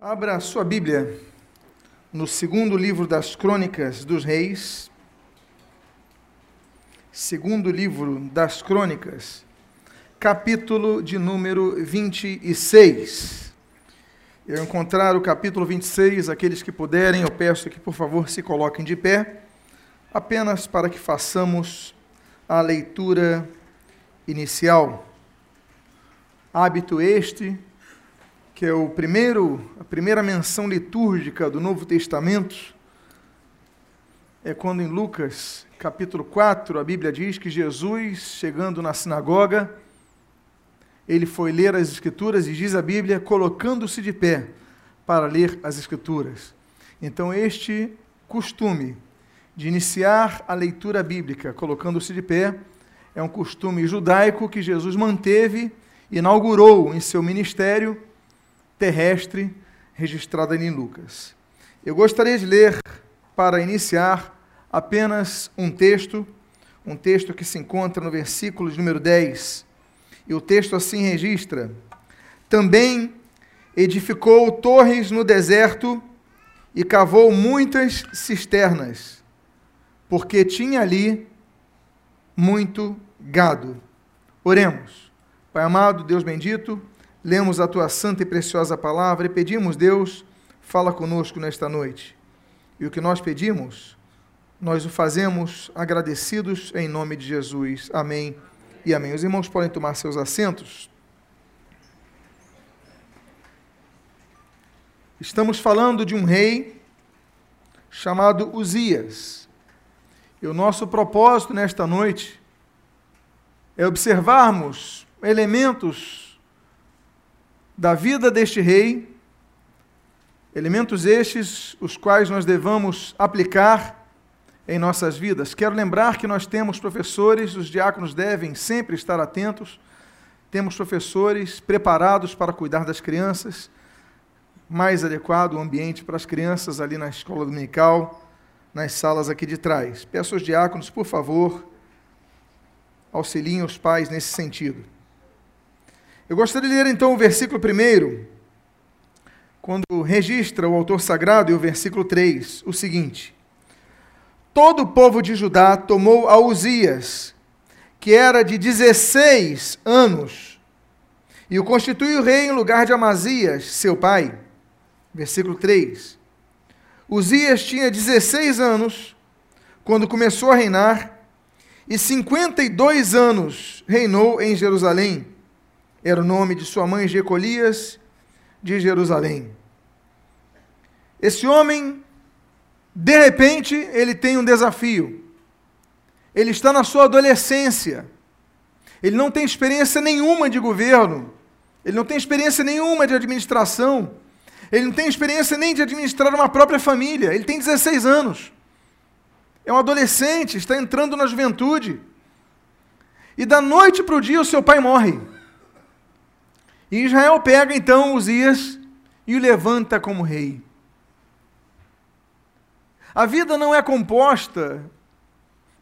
Abra sua Bíblia no segundo livro das Crônicas dos Reis. Segundo livro das Crônicas, capítulo de número 26. Eu encontrar o capítulo 26, aqueles que puderem, eu peço que por favor se coloquem de pé, apenas para que façamos a leitura inicial. Hábito este que é o primeiro, a primeira menção litúrgica do Novo Testamento, é quando em Lucas, capítulo 4, a Bíblia diz que Jesus, chegando na sinagoga, ele foi ler as Escrituras e diz a Bíblia, colocando-se de pé para ler as Escrituras. Então, este costume de iniciar a leitura bíblica colocando-se de pé é um costume judaico que Jesus manteve, inaugurou em seu ministério terrestre registrada em Lucas. Eu gostaria de ler, para iniciar, apenas um texto, um texto que se encontra no versículo de número 10. E o texto assim registra: Também edificou torres no deserto e cavou muitas cisternas, porque tinha ali muito gado. Oremos. Pai amado, Deus bendito, lemos a tua santa e preciosa palavra e pedimos, Deus, fala conosco nesta noite. E o que nós pedimos, nós o fazemos agradecidos em nome de Jesus. Amém e amém. Os irmãos podem tomar seus assentos. Estamos falando de um rei chamado Uzias. E o nosso propósito nesta noite é observarmos elementos da vida deste rei, elementos estes os quais nós devamos aplicar em nossas vidas. Quero lembrar que nós temos professores, os diáconos devem sempre estar atentos, temos professores preparados para cuidar das crianças, mais adequado o ambiente para as crianças ali na escola dominical, nas salas aqui de trás. Peço aos diáconos, por favor, auxiliem os pais nesse sentido. Eu gostaria de ler então o versículo primeiro, quando registra o autor sagrado, e o versículo 3, o seguinte: Todo o povo de Judá tomou a Uzias, que era de 16 anos, e o constituiu rei em lugar de Amazias, seu pai. Versículo 3. Uzias tinha 16 anos quando começou a reinar, e 52 anos reinou em Jerusalém era o nome de sua mãe Jecolias de Jerusalém. Esse homem, de repente, ele tem um desafio. Ele está na sua adolescência. Ele não tem experiência nenhuma de governo. Ele não tem experiência nenhuma de administração. Ele não tem experiência nem de administrar uma própria família. Ele tem 16 anos. É um adolescente, está entrando na juventude. E da noite para o dia o seu pai morre. E Israel pega então Uzias e o levanta como rei. A vida não é composta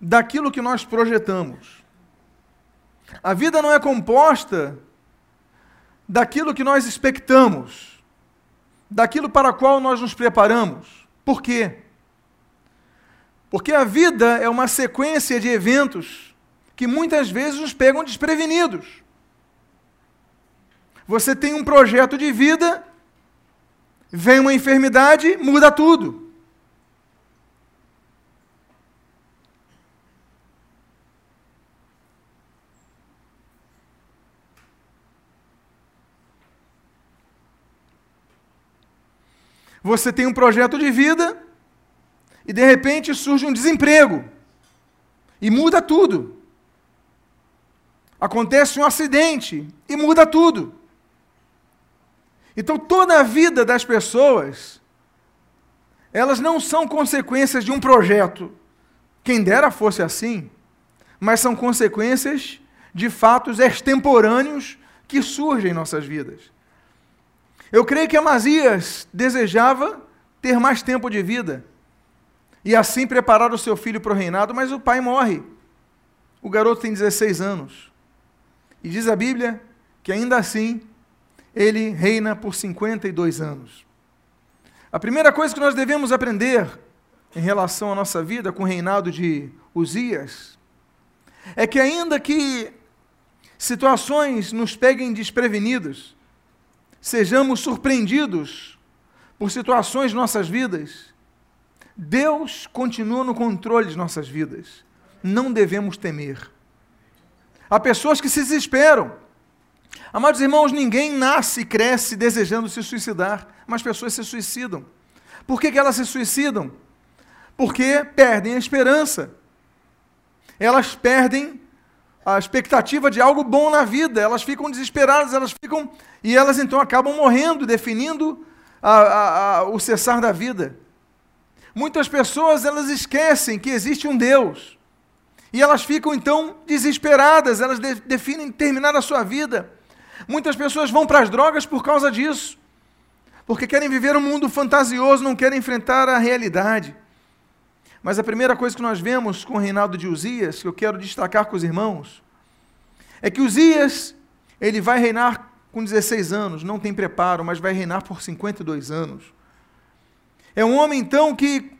daquilo que nós projetamos. A vida não é composta daquilo que nós expectamos, daquilo para o qual nós nos preparamos. Por quê? Porque a vida é uma sequência de eventos que muitas vezes nos pegam desprevenidos. Você tem um projeto de vida, vem uma enfermidade, muda tudo. Você tem um projeto de vida e de repente surge um desemprego e muda tudo. Acontece um acidente e muda tudo. Então toda a vida das pessoas, elas não são consequências de um projeto. Quem dera fosse assim, mas são consequências de fatos extemporâneos que surgem em nossas vidas. Eu creio que Amazias desejava ter mais tempo de vida e assim preparar o seu filho para o reinado, mas o pai morre. O garoto tem 16 anos. E diz a Bíblia que ainda assim ele reina por 52 anos. A primeira coisa que nós devemos aprender em relação à nossa vida com o reinado de Uzias é que, ainda que situações nos peguem desprevenidos, sejamos surpreendidos por situações de nossas vidas, Deus continua no controle de nossas vidas. Não devemos temer. Há pessoas que se desesperam. Amados irmãos, ninguém nasce e cresce desejando se suicidar, mas pessoas se suicidam. Por que, que elas se suicidam? Porque perdem a esperança. Elas perdem a expectativa de algo bom na vida, elas ficam desesperadas, elas ficam. E elas então acabam morrendo, definindo a, a, a, o cessar da vida. Muitas pessoas elas esquecem que existe um Deus. E elas ficam então desesperadas, elas de, definem terminar a sua vida. Muitas pessoas vão para as drogas por causa disso. Porque querem viver um mundo fantasioso, não querem enfrentar a realidade. Mas a primeira coisa que nós vemos com o reinado de Uzias, que eu quero destacar com os irmãos, é que Uzias, ele vai reinar com 16 anos, não tem preparo, mas vai reinar por 52 anos. É um homem, então, que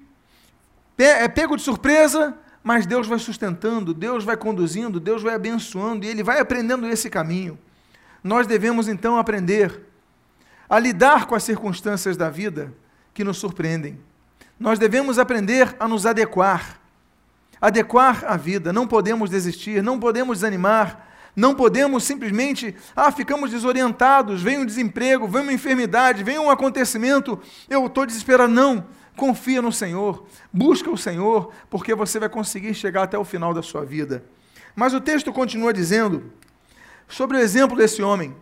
é pego de surpresa, mas Deus vai sustentando, Deus vai conduzindo, Deus vai abençoando e ele vai aprendendo esse caminho. Nós devemos, então, aprender a lidar com as circunstâncias da vida que nos surpreendem. Nós devemos aprender a nos adequar, adequar à vida. Não podemos desistir, não podemos desanimar, não podemos simplesmente, ah, ficamos desorientados, vem um desemprego, vem uma enfermidade, vem um acontecimento, eu estou desesperado. Não, confia no Senhor, busca o Senhor, porque você vai conseguir chegar até o final da sua vida. Mas o texto continua dizendo sobre o exemplo desse homem.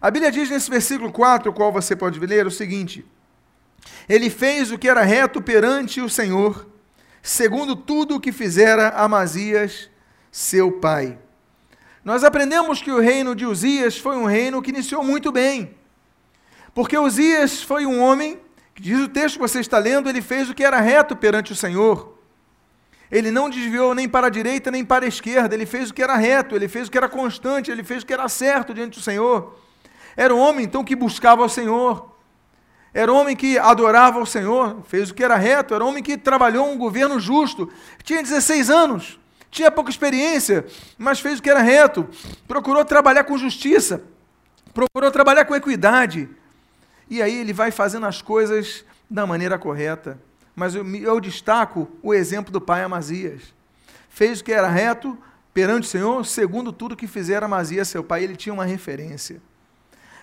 A Bíblia diz nesse versículo 4, o qual você pode ler, o seguinte: Ele fez o que era reto perante o Senhor, segundo tudo o que fizera Amazias, seu pai. Nós aprendemos que o reino de Uzias foi um reino que iniciou muito bem. Porque Uzias foi um homem, que diz o texto que você está lendo, ele fez o que era reto perante o Senhor. Ele não desviou nem para a direita nem para a esquerda, ele fez o que era reto, ele fez o que era constante, ele fez o que era certo diante do Senhor. Era um homem então que buscava o Senhor. Era um homem que adorava o Senhor, fez o que era reto, era um homem que trabalhou um governo justo. Tinha 16 anos tinha pouca experiência, mas fez o que era reto, procurou trabalhar com justiça, procurou trabalhar com equidade. E aí ele vai fazendo as coisas da maneira correta. Mas eu, eu destaco o exemplo do pai Amazias. Fez o que era reto perante o Senhor, segundo tudo que fizera Amazias, seu pai, ele tinha uma referência.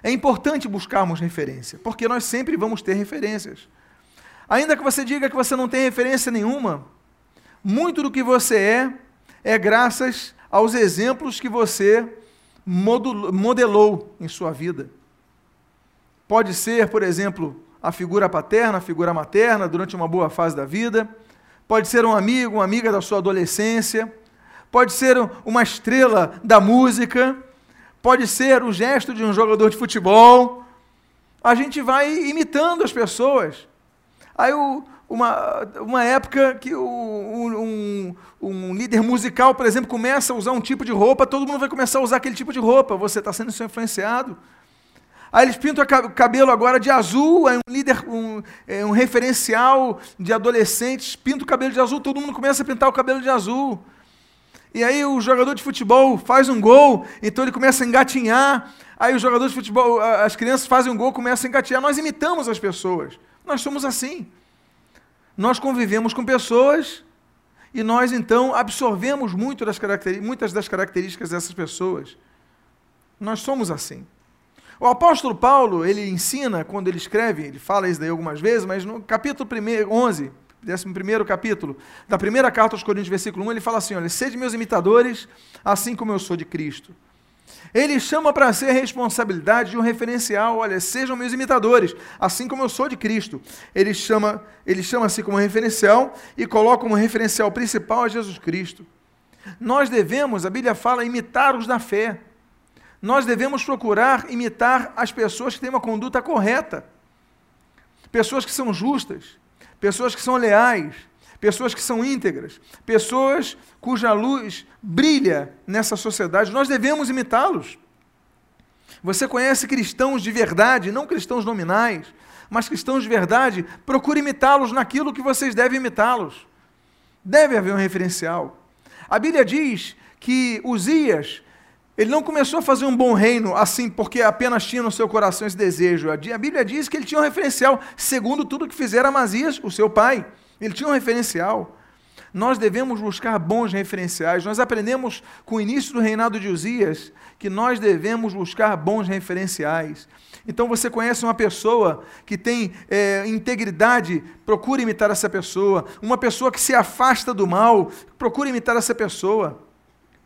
É importante buscarmos referência, porque nós sempre vamos ter referências. Ainda que você diga que você não tem referência nenhuma, muito do que você é é graças aos exemplos que você modelou em sua vida. Pode ser, por exemplo, a figura paterna, a figura materna durante uma boa fase da vida. Pode ser um amigo, uma amiga da sua adolescência. Pode ser uma estrela da música. Pode ser o gesto de um jogador de futebol. A gente vai imitando as pessoas. Aí uma, uma época que um, um, líder musical, por exemplo, começa a usar um tipo de roupa, todo mundo vai começar a usar aquele tipo de roupa, você está sendo influenciado. Aí eles pintam o cabelo agora de azul, é um líder, um, é um referencial de adolescentes, pinta o cabelo de azul, todo mundo começa a pintar o cabelo de azul. E aí o jogador de futebol faz um gol, então ele começa a engatinhar. Aí os jogadores de futebol, as crianças fazem um gol, começam a engatinhar. Nós imitamos as pessoas. Nós somos assim nós convivemos com pessoas e nós então absorvemos muito das muitas das características dessas pessoas. Nós somos assim. O apóstolo Paulo, ele ensina, quando ele escreve, ele fala isso daí algumas vezes, mas no capítulo 11, 11 capítulo, da primeira carta aos Coríntios, versículo 1, ele fala assim: olha, sede meus imitadores, assim como eu sou de Cristo. Ele chama para a responsabilidade de um referencial. Olha, sejam meus imitadores, assim como eu sou de Cristo. Ele chama, ele chama-se como referencial e coloca como referencial principal a Jesus Cristo. Nós devemos, a Bíblia fala, imitar os da fé. Nós devemos procurar imitar as pessoas que têm uma conduta correta. Pessoas que são justas, pessoas que são leais, pessoas que são íntegras, pessoas cuja luz brilha nessa sociedade. Nós devemos imitá-los. Você conhece cristãos de verdade, não cristãos nominais. mas cristãos de verdade, procure imitá-los naquilo que vocês devem imitá-los. Deve haver um referencial. A Bíblia diz que Uzias, ele não começou a fazer um bom reino assim porque apenas tinha no seu coração esse desejo. A Bíblia diz que ele tinha um referencial, segundo tudo que fizera Amazias, o seu pai. Ele tinha um referencial. Nós devemos buscar bons referenciais. Nós aprendemos com o início do reinado de Uzias que nós devemos buscar bons referenciais. Então você conhece uma pessoa que tem é, integridade, procure imitar essa pessoa. Uma pessoa que se afasta do mal, procure imitar essa pessoa.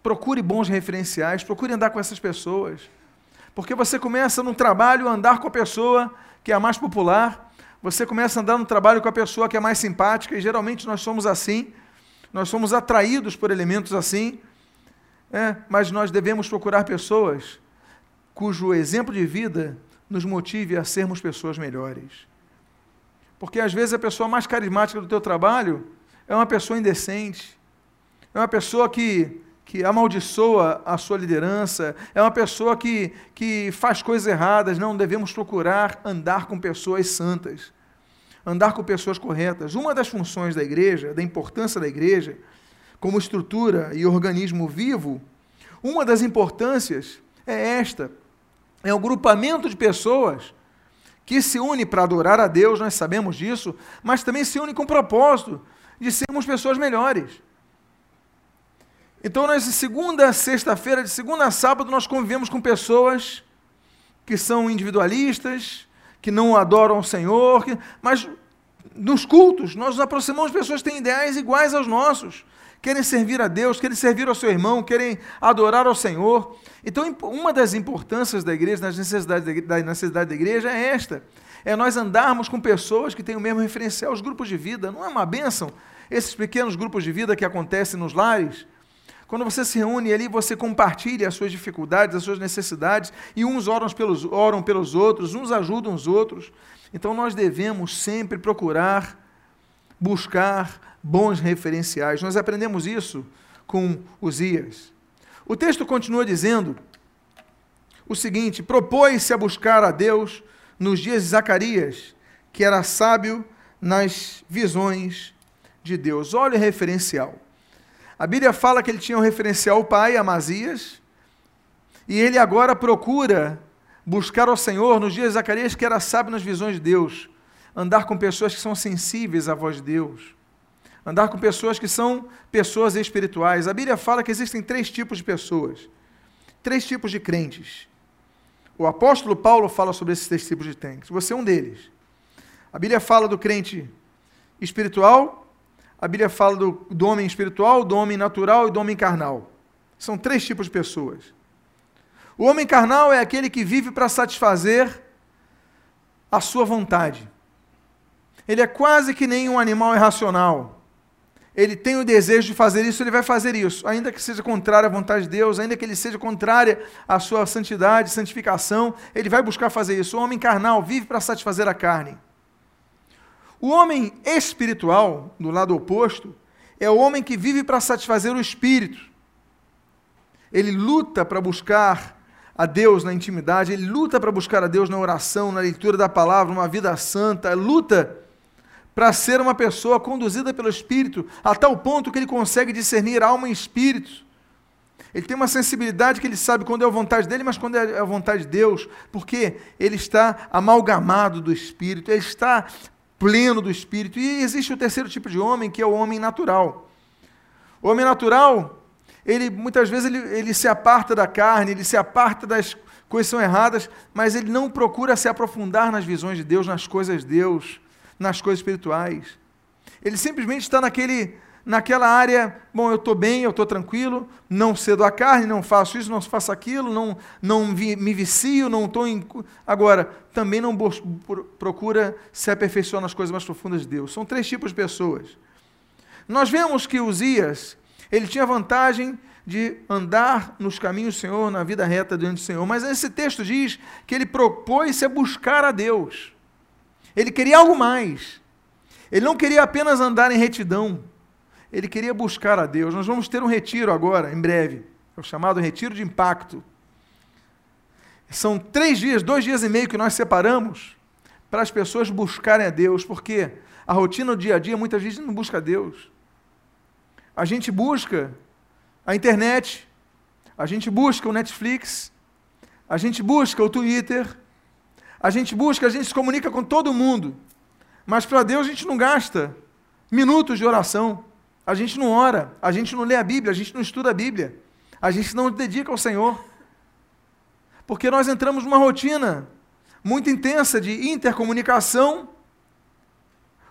Procure bons referenciais, procure andar com essas pessoas. Porque você começa no trabalho a andar com a pessoa que é a mais popular, você começa a andar no trabalho com a pessoa que é mais simpática, e geralmente nós somos assim nós somos atraídos por elementos assim, é, mas nós devemos procurar pessoas cujo exemplo de vida nos motive a sermos pessoas melhores. Porque às vezes a pessoa mais carismática do teu trabalho é uma pessoa indecente, é uma pessoa que, que amaldiçoa a sua liderança, é uma pessoa que, que faz coisas erradas. Não devemos procurar andar com pessoas santas andar com pessoas corretas. Uma das funções da igreja, da importância da igreja, como estrutura e organismo vivo, uma das importâncias é esta: é o grupamento de pessoas que se une para adorar a Deus, nós sabemos disso, mas também se une com o propósito de sermos pessoas melhores. Então, nós, de segunda a sexta-feira, de segunda a sábado, nós convivemos com pessoas que são individualistas, que não adoram o Senhor, que, mas nos cultos nós nos aproximamos de pessoas que têm ideais iguais aos nossos, querem servir a Deus, querem servir ao seu irmão, querem adorar ao Senhor. Então, uma das importâncias da igreja, das necessidades da necessidade da igreja é esta: é nós andarmos com pessoas que têm o mesmo referencial, os grupos de vida. Não é uma bênção esses pequenos grupos de vida que acontecem nos lares? Quando você se reúne ali, você compartilha as suas dificuldades, as suas necessidades, e uns oram pelos, oram pelos outros, uns ajudam os outros. Então nós devemos sempre procurar buscar bons referenciais. Nós aprendemos isso com Uzias. O texto continua dizendo o seguinte: propôs-se a buscar a Deus nos dias de Zacarias, que era sábio nas visões de Deus. Olha o referencial. A Bíblia fala que ele tinha um referencial, o pai, Amazias, e ele agora procura buscar ao Senhor nos dias de Zacarias, que era sábio nas visões de Deus, andar com pessoas que são sensíveis à voz de Deus, andar com pessoas que são pessoas espirituais. A Bíblia fala que existem três tipos de pessoas, três tipos de crentes. O apóstolo Paulo fala sobre esses três tipos de crentes. Você é um deles. A Bíblia fala do crente espiritual, a Bíblia fala do, do homem espiritual, do homem natural e do homem carnal. São três tipos de pessoas. O homem carnal é aquele que vive para satisfazer a sua vontade. Ele é quase que nem um animal irracional. Ele tem o desejo de fazer isso, ele vai fazer isso, ainda que seja contrário à vontade de Deus, ainda que ele seja contrária à sua santidade, santificação, ele vai buscar fazer isso. O homem carnal vive para satisfazer a carne. O homem espiritual, do lado oposto, é o homem que vive para satisfazer o espírito. Ele luta para buscar a Deus na intimidade, ele luta para buscar a Deus na oração, na leitura da palavra, uma vida santa, luta para ser uma pessoa conduzida pelo Espírito, a tal ponto que ele consegue discernir alma e espírito. Ele tem uma sensibilidade que ele sabe quando é a vontade dele, mas quando é a vontade de Deus, porque ele está amalgamado do Espírito, ele está pleno do espírito. E existe o terceiro tipo de homem, que é o homem natural. O homem natural, ele muitas vezes ele, ele se aparta da carne, ele se aparta das coisas que são erradas, mas ele não procura se aprofundar nas visões de Deus, nas coisas de Deus, nas coisas espirituais. Ele simplesmente está naquele naquela área, bom, eu estou bem, eu estou tranquilo, não cedo a carne, não faço isso, não faço aquilo, não, não me vicio, não estou em. Agora, também não procura se aperfeiçoar nas coisas mais profundas de Deus. São três tipos de pessoas. Nós vemos que Uzias, ele tinha vantagem de andar nos caminhos do Senhor, na vida reta diante do Senhor, mas esse texto diz que ele propôs-se a buscar a Deus. Ele queria algo mais. Ele não queria apenas andar em retidão ele queria buscar a Deus. Nós vamos ter um retiro agora, em breve, é o chamado Retiro de Impacto. São três dias, dois dias e meio que nós separamos para as pessoas buscarem a Deus, porque a rotina do dia a dia muitas vezes não busca a Deus. A gente busca a internet, a gente busca o Netflix, a gente busca o Twitter, a gente busca, a gente se comunica com todo mundo, mas para Deus a gente não gasta minutos de oração, a gente não ora, a gente não lê a Bíblia, a gente não estuda a Bíblia, a gente não dedica ao Senhor, porque nós entramos numa rotina muito intensa de intercomunicação,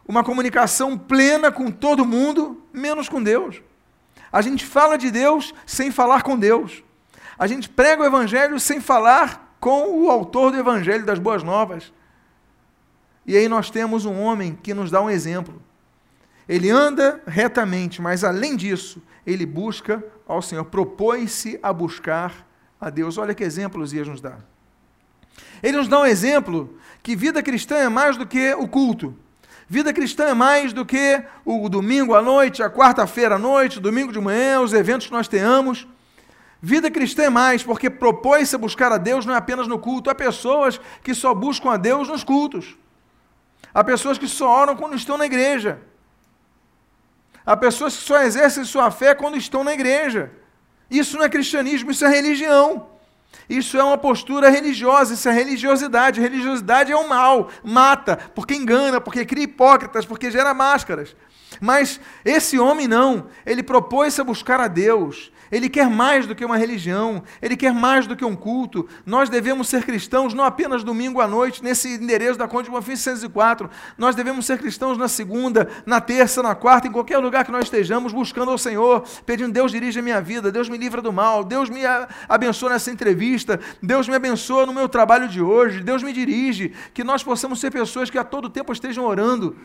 uma comunicação plena com todo mundo, menos com Deus. A gente fala de Deus sem falar com Deus. A gente prega o Evangelho sem falar com o autor do Evangelho das Boas Novas. E aí nós temos um homem que nos dá um exemplo. Ele anda retamente, mas além disso, ele busca ao Senhor, propõe-se a buscar a Deus. Olha que exemplo Osias nos dá. Ele nos dá um exemplo que vida cristã é mais do que o culto. Vida cristã é mais do que o domingo à noite, a quarta-feira à noite, domingo de manhã, os eventos que nós tenhamos. Vida cristã é mais, porque propõe-se a buscar a Deus não é apenas no culto. Há pessoas que só buscam a Deus nos cultos. Há pessoas que só oram quando estão na igreja. Há pessoas que só exercem sua fé quando estão na igreja. Isso não é cristianismo, isso é religião. Isso é uma postura religiosa, isso é religiosidade. Religiosidade é um mal, mata, porque engana, porque cria hipócritas, porque gera máscaras. Mas esse homem não, ele propôs-se a buscar a Deus, ele quer mais do que uma religião, ele quer mais do que um culto. Nós devemos ser cristãos não apenas domingo à noite, nesse endereço da Conde de Bonfim 604. Nós devemos ser cristãos na segunda, na terça, na quarta, em qualquer lugar que nós estejamos, buscando ao Senhor, pedindo: Deus dirige a minha vida, Deus me livra do mal, Deus me abençoa nessa entrevista, Deus me abençoa no meu trabalho de hoje, Deus me dirige. Que nós possamos ser pessoas que a todo tempo estejam orando,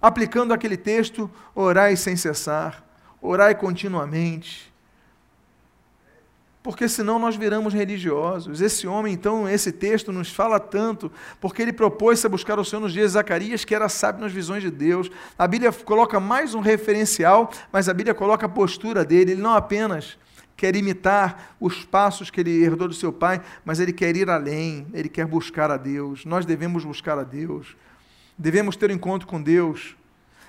aplicando aquele texto: orai sem cessar, orai continuamente porque senão nós viramos religiosos. Esse homem, então, esse texto nos fala tanto, porque ele propôs-se a buscar o Senhor nos dias de Zacarias, que era sábio nas visões de Deus. A Bíblia coloca mais um referencial, mas a Bíblia coloca a postura dele. Ele não apenas quer imitar os passos que ele herdou do seu pai, mas ele quer ir além, ele quer buscar a Deus. Nós devemos buscar a Deus. Devemos ter um encontro com Deus.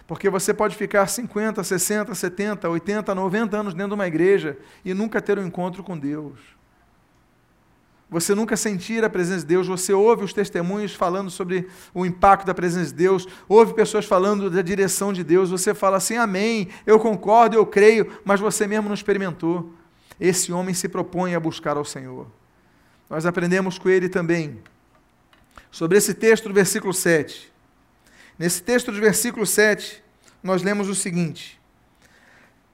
Porque você pode ficar 50, 60, 70, 80, 90 anos dentro de uma igreja e nunca ter um encontro com Deus. Você nunca sentir a presença de Deus, você ouve os testemunhos falando sobre o impacto da presença de Deus, ouve pessoas falando da direção de Deus, você fala assim, amém, eu concordo, eu creio, mas você mesmo não experimentou. Esse homem se propõe a buscar ao Senhor. Nós aprendemos com ele também sobre esse texto do versículo 7 Nesse texto do versículo 7, nós lemos o seguinte: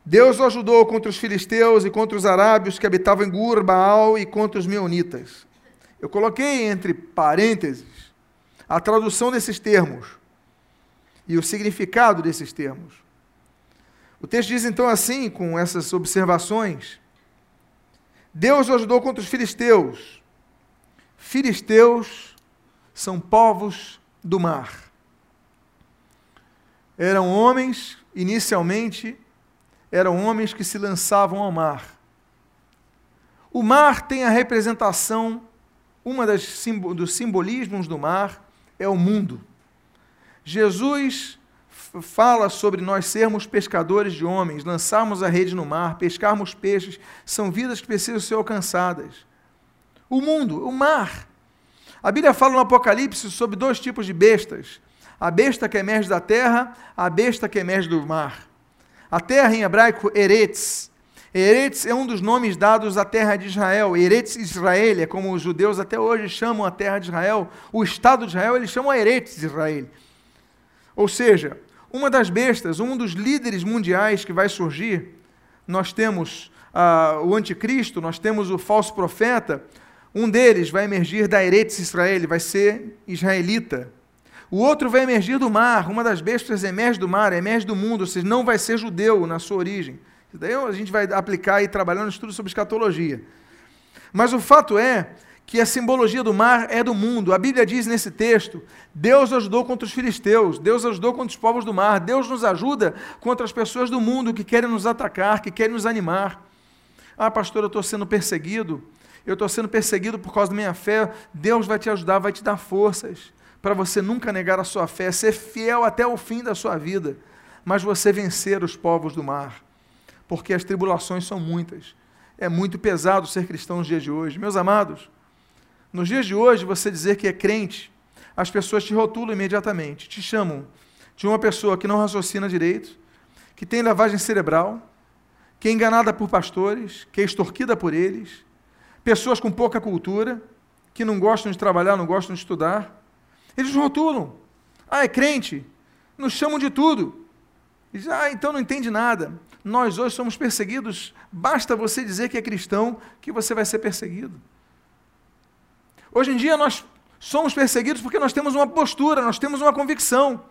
Deus o ajudou contra os filisteus e contra os arábios que habitavam em Gur, Baal e contra os meunitas. Eu coloquei entre parênteses a tradução desses termos e o significado desses termos. O texto diz então assim, com essas observações: Deus o ajudou contra os filisteus. Filisteus são povos do mar eram homens, inicialmente, eram homens que se lançavam ao mar. O mar tem a representação, uma das dos simbolismos do mar é o mundo. Jesus fala sobre nós sermos pescadores de homens, lançarmos a rede no mar, pescarmos peixes, são vidas que precisam ser alcançadas. O mundo, o mar. A Bíblia fala no Apocalipse sobre dois tipos de bestas: a besta que emerge da terra, a besta que emerge do mar. A terra em hebraico, Eretz. Eretz é um dos nomes dados à terra de Israel. Eretz Israel é como os judeus até hoje chamam a terra de Israel. O Estado de Israel eles chamam Eretz Israel. Ou seja, uma das bestas, um dos líderes mundiais que vai surgir, nós temos uh, o anticristo, nós temos o falso profeta, um deles vai emergir da Eretz Israel, vai ser israelita. O outro vai emergir do mar, uma das bestas emerge do mar, emerge do mundo, ou seja, não vai ser judeu na sua origem. Isso daí a gente vai aplicar e trabalhar no estudo sobre escatologia. Mas o fato é que a simbologia do mar é do mundo. A Bíblia diz nesse texto: Deus ajudou contra os filisteus, Deus ajudou contra os povos do mar, Deus nos ajuda contra as pessoas do mundo que querem nos atacar, que querem nos animar. Ah, pastor, eu estou sendo perseguido, eu estou sendo perseguido por causa da minha fé. Deus vai te ajudar, vai te dar forças para você nunca negar a sua fé, ser fiel até o fim da sua vida, mas você vencer os povos do mar, porque as tribulações são muitas. É muito pesado ser cristão nos dias de hoje. Meus amados, nos dias de hoje, você dizer que é crente, as pessoas te rotulam imediatamente, te chamam de uma pessoa que não raciocina direito, que tem lavagem cerebral, que é enganada por pastores, que é extorquida por eles, pessoas com pouca cultura, que não gostam de trabalhar, não gostam de estudar. Eles rotulam. Ah, é crente? Nos chamam de tudo. Diz, ah, então não entende nada. Nós hoje somos perseguidos, basta você dizer que é cristão que você vai ser perseguido. Hoje em dia nós somos perseguidos porque nós temos uma postura, nós temos uma convicção.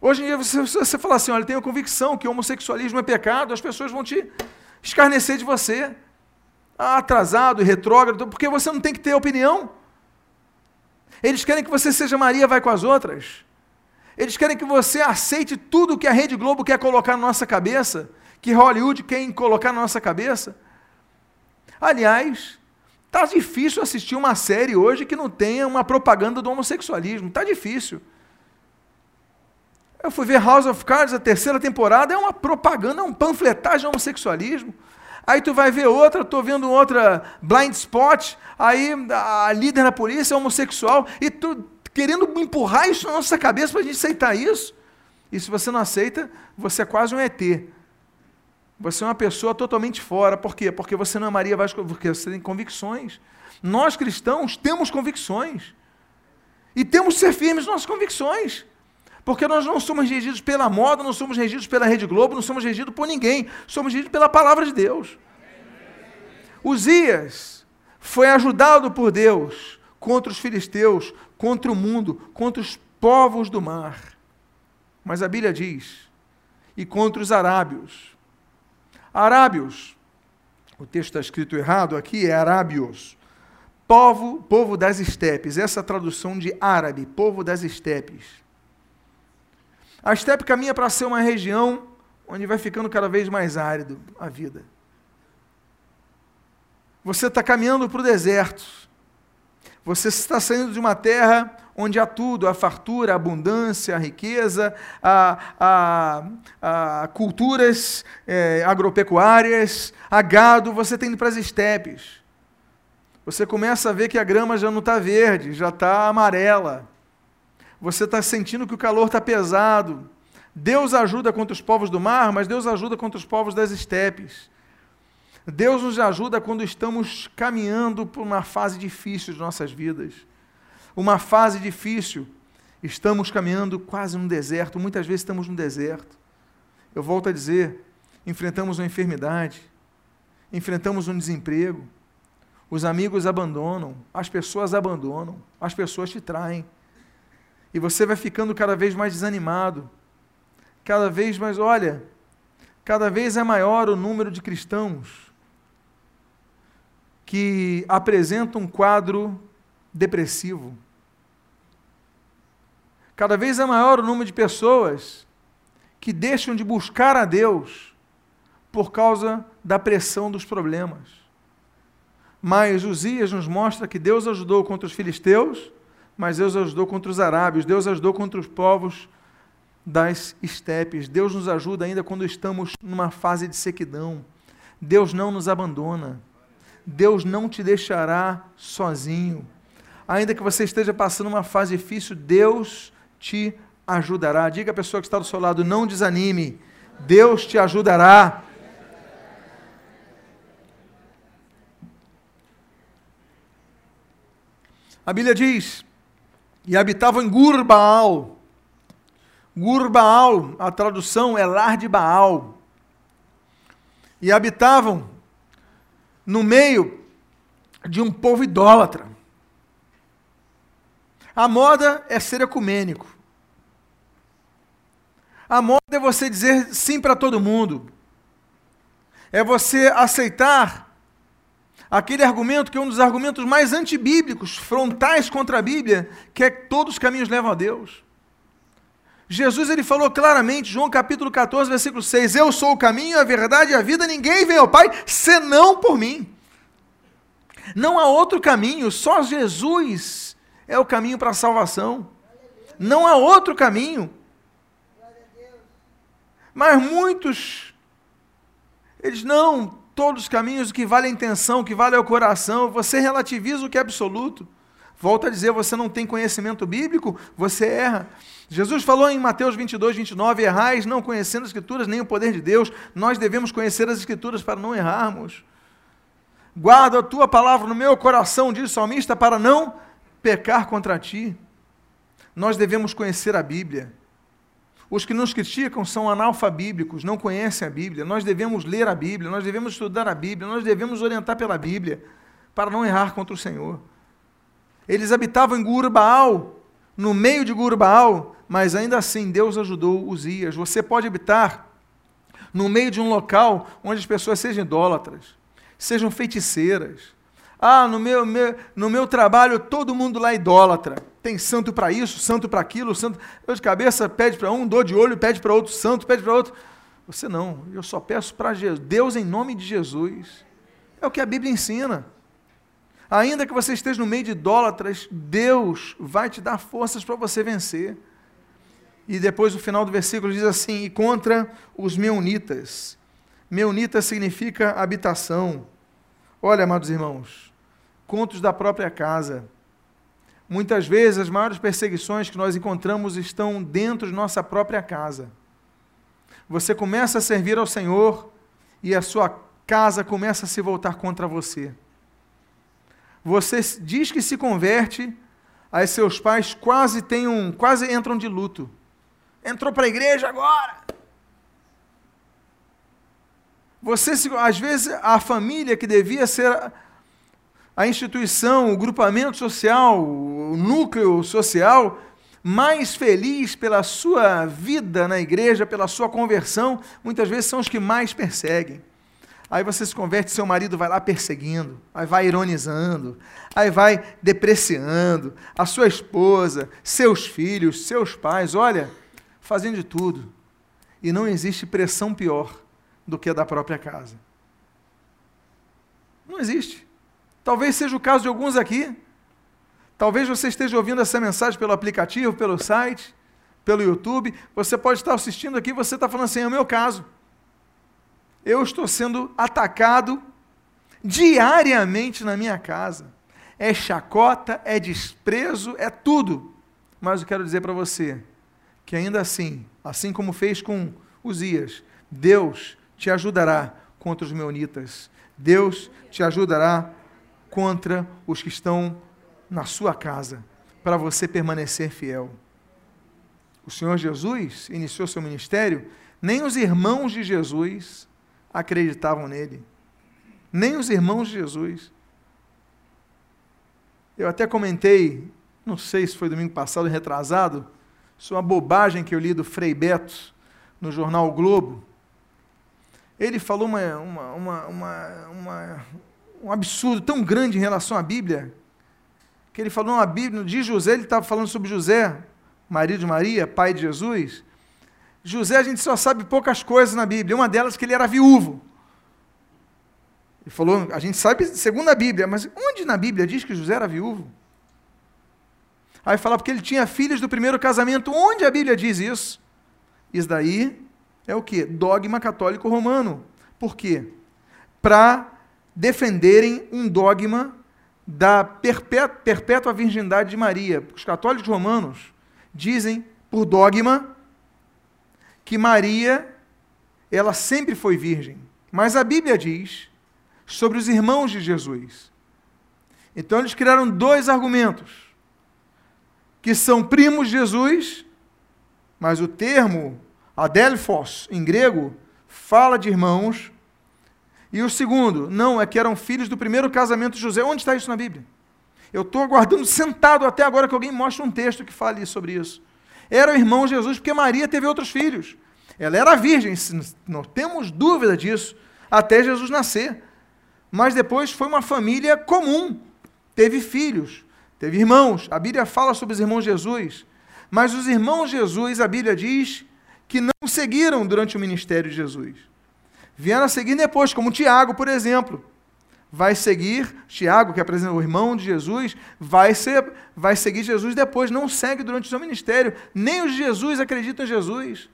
Hoje em dia, você, você fala assim: olha, tenho convicção que homossexualismo é pecado, as pessoas vão te escarnecer de você. Ah, atrasado, retrógrado, porque você não tem que ter opinião. Eles querem que você seja Maria, vai com as outras. Eles querem que você aceite tudo que a Rede Globo quer colocar na nossa cabeça, que Hollywood quer colocar na nossa cabeça. Aliás, tá difícil assistir uma série hoje que não tenha uma propaganda do homossexualismo. Tá difícil. Eu fui ver House of Cards, a terceira temporada, é uma propaganda, é um panfletagem de homossexualismo. Aí tu vai ver outra, estou vendo outra Blind Spot, aí a líder da polícia é homossexual, e tu querendo empurrar isso na nossa cabeça para a gente aceitar isso. E se você não aceita, você é quase um ET. Você é uma pessoa totalmente fora. Por quê? Porque você não é Maria Vasco, porque você tem convicções. Nós cristãos temos convicções. E temos que ser firmes nas nossas convicções. Porque nós não somos regidos pela moda, não somos regidos pela Rede Globo, não somos regidos por ninguém. Somos regidos pela palavra de Deus. Uzias foi ajudado por Deus contra os filisteus, contra o mundo, contra os povos do mar. Mas a Bíblia diz, e contra os arábios. Arábios, o texto está escrito errado aqui, é arábios. Povo, povo das estepes, essa tradução de árabe, povo das estepes. A estepe caminha para ser uma região onde vai ficando cada vez mais árido a vida. Você está caminhando para o deserto. Você está saindo de uma terra onde há tudo, a fartura, a abundância, a riqueza, a, culturas é, agropecuárias, a gado, você está indo para as estepes. Você começa a ver que a grama já não está verde, já está amarela você está sentindo que o calor está pesado. Deus ajuda contra os povos do mar, mas Deus ajuda contra os povos das estepes. Deus nos ajuda quando estamos caminhando por uma fase difícil de nossas vidas. Uma fase difícil. Estamos caminhando quase no deserto, muitas vezes estamos no deserto. Eu volto a dizer: enfrentamos uma enfermidade, enfrentamos um desemprego, os amigos abandonam, as pessoas abandonam, as pessoas te traem. E você vai ficando cada vez mais desanimado. Cada vez mais, olha, cada vez é maior o número de cristãos que apresentam um quadro depressivo. Cada vez é maior o número de pessoas que deixam de buscar a Deus por causa da pressão dos problemas. Mas Uzias nos mostra que Deus ajudou contra os filisteus mas Deus ajudou contra os arábios, Deus ajudou contra os povos das estepes. Deus nos ajuda ainda quando estamos numa fase de sequidão. Deus não nos abandona. Deus não te deixará sozinho. Ainda que você esteja passando uma fase difícil, Deus te ajudará. Diga à pessoa que está do seu lado: não desanime. Deus te ajudará. A Bíblia diz e habitavam em Gurbaal. Gurbaal, a tradução é lar de Baal. E habitavam no meio de um povo idólatra. A moda é ser ecumênico. A moda é você dizer sim para todo mundo. É você aceitar aquele argumento que é um dos argumentos mais antibíblicos, frontais contra a Bíblia, que é que todos os caminhos levam a Deus. Jesus ele falou claramente, João capítulo 14, versículo 6, eu sou o caminho, a verdade e a vida, ninguém vem ao Pai senão por mim. Não há outro caminho, só Jesus é o caminho para a salvação. Não há outro caminho. Mas muitos, eles não, todos os caminhos, o que vale a intenção, o que vale é o coração, você relativiza o que é absoluto. Volto a dizer, você não tem conhecimento bíblico, você erra. Jesus falou em Mateus 22, 29, errais não conhecendo as Escrituras nem o poder de Deus. Nós devemos conhecer as Escrituras para não errarmos. Guarda a tua palavra no meu coração, diz o salmista, para não pecar contra ti. Nós devemos conhecer a Bíblia. Os que nos criticam são analfabíblicos, não conhecem a Bíblia. Nós devemos ler a Bíblia, nós devemos estudar a Bíblia, nós devemos orientar pela Bíblia, para não errar contra o Senhor. Eles habitavam em Gurbaal, no meio de Gurbaal, mas ainda assim Deus ajudou Uzias. Você pode habitar no meio de um local onde as pessoas sejam idólatras, sejam feiticeiras. Ah, no meu, meu, no meu trabalho todo mundo lá é idólatra. Tem santo para isso, santo para aquilo, santo. Dor de cabeça pede para um, dor de olho pede para outro, santo pede para outro. Você não, eu só peço para. Deus em nome de Jesus. É o que a Bíblia ensina. Ainda que você esteja no meio de idólatras, Deus vai te dar forças para você vencer. E depois o final do versículo diz assim: e contra os meunitas. Meunitas significa habitação. Olha, amados irmãos, contos da própria casa. Muitas vezes as maiores perseguições que nós encontramos estão dentro de nossa própria casa. Você começa a servir ao Senhor e a sua casa começa a se voltar contra você. Você diz que se converte, aí seus pais quase têm um, quase entram de luto. Entrou para a igreja agora. Você, às vezes, a família que devia ser a instituição, o grupamento social, o núcleo social mais feliz pela sua vida na igreja, pela sua conversão, muitas vezes são os que mais perseguem. Aí você se converte, seu marido vai lá perseguindo, aí vai ironizando, aí vai depreciando, a sua esposa, seus filhos, seus pais, olha, fazendo de tudo. E não existe pressão pior do que a da própria casa. Não existe. Talvez seja o caso de alguns aqui. Talvez você esteja ouvindo essa mensagem pelo aplicativo, pelo site, pelo YouTube. Você pode estar assistindo aqui, você está falando assim, é o meu caso eu estou sendo atacado diariamente na minha casa. É chacota, é desprezo, é tudo. Mas eu quero dizer para você que ainda assim, assim como fez com Uzias, Deus te ajudará contra os meunitas. Deus te ajudará contra os que estão na sua casa, para você permanecer fiel. O Senhor Jesus iniciou seu ministério, nem os irmãos de Jesus acreditavam nele. Nem os irmãos de Jesus. Eu até comentei, não sei se foi domingo passado, retrasado, é uma bobagem que eu li do Frei Beto no jornal o Globo. Ele falou uma, uma, uma, uma, um absurdo tão grande em relação à Bíblia, que ele falou uma Bíblia, de José, ele estava falando sobre José, marido de Maria, pai de Jesus, José, a gente só sabe poucas coisas na Bíblia. Uma delas que ele era viúvo. Ele falou, a gente sabe segundo a Bíblia, mas onde na Bíblia diz que José era viúvo? Aí fala porque ele tinha filhos do primeiro casamento. Onde a Bíblia diz isso? Isso daí é o que? Dogma católico romano. Por quê? Para defenderem um dogma da perpétua, virgindade de Maria. Os católicos romanos dizem, por dogma, que Maria, ela sempre foi virgem. Mas a Bíblia diz sobre os irmãos de Jesus. Então eles criaram dois argumentos, que são primos de Jesus, mas o termo adelphos em grego fala de irmãos. E o segundo, não, é que eram filhos do primeiro casamento de José. Onde está isso na Bíblia? Eu estou aguardando sentado até agora que alguém mostre um texto que fale sobre isso era o irmão Jesus, porque Maria teve outros filhos. Ela era virgem, não temos dúvida disso, até Jesus nascer. Mas depois foi uma família comum, teve filhos, teve irmãos. A Bíblia fala sobre os irmãos Jesus, mas os irmãos Jesus, a Bíblia diz que não seguiram durante o ministério de Jesus. Vieram a seguir depois, como Tiago, por exemplo. vai seguir Tiago, que apresenta o irmão de Jesus, vai, ser, vai seguir Jesus depois, não segue durante o seu ministério. Nem os de Jesus acreditam em Jesus.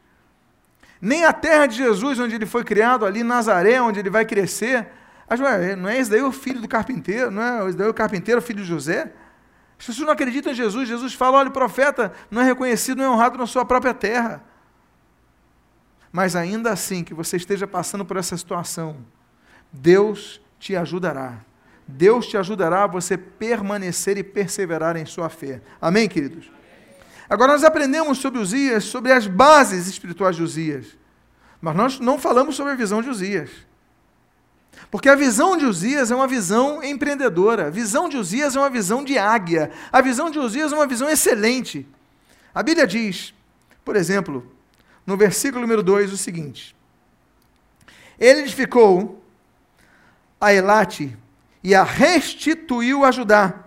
Nem a terra de Jesus, onde ele foi criado, ali Nazaré, onde ele vai crescer. Mas, ué, não é esse daí o filho do carpinteiro? Não é esse daí o carpinteiro, filho de José? As pessoas não acreditam em Jesus. Jesus fala: olha, o profeta não é reconhecido, não é honrado na sua própria terra. Mas ainda assim que você esteja passando por essa situação, Deus te ajudará. Deus te ajudará a você permanecer e perseverar em sua fé. Amém, queridos? Agora nós aprendemos sobre Uzias, sobre as bases espirituais de Uzias. Mas nós não falamos sobre a visão de Uzias. Porque a visão de Uzias é uma visão empreendedora. A visão de Uzias é uma visão de águia. A visão de Uzias é uma visão excelente. A Bíblia diz, por exemplo, no versículo número 2, o seguinte: Ele edificou a Elate e a restituiu a Judá,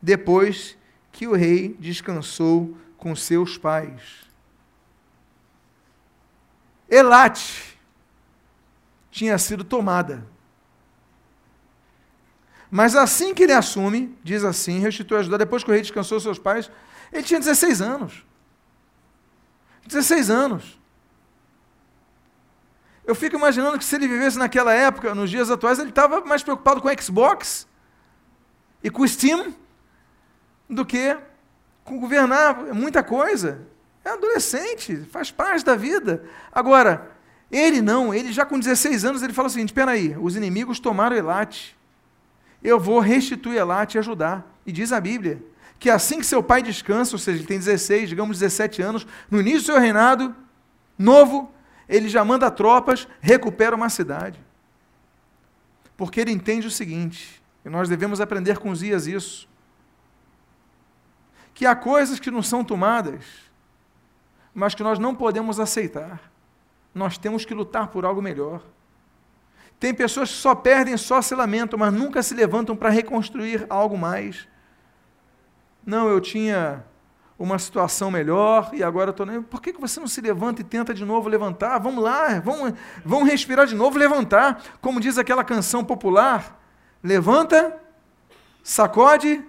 depois que o rei descansou com seus pais. Elate tinha sido tomada. Mas assim que ele assume, diz assim, restituiu a Judá, depois que o rei descansou seus pais, ele tinha 16 anos. 16 anos. Eu fico imaginando que se ele vivesse naquela época, nos dias atuais, ele estava mais preocupado com Xbox e com Steam do que com governar. É muita coisa. É adolescente, faz parte da vida. Agora, ele não, ele já com 16 anos, ele fala o seguinte: espera aí, os inimigos tomaram Elate. Eu vou restituir Elate e ajudar. E diz a Bíblia que assim que seu pai descansa, ou seja, ele tem 16, digamos 17 anos, no início do seu reinado, novo, ele já manda tropas, recupera uma cidade. Porque ele entende o seguinte, e nós devemos aprender com Zias isso, que há coisas que não são tomadas, mas que nós não podemos aceitar. Nós temos que lutar por algo melhor. Tem pessoas que só perdem, só se lamentam, mas nunca se levantam para reconstruir algo mais. Não, eu tinha uma situação melhor e agora estou. Por que, que você não se levanta e tenta de novo levantar? Vamos lá, vamos, vamos respirar de novo, levantar. Como diz aquela canção popular: levanta, sacode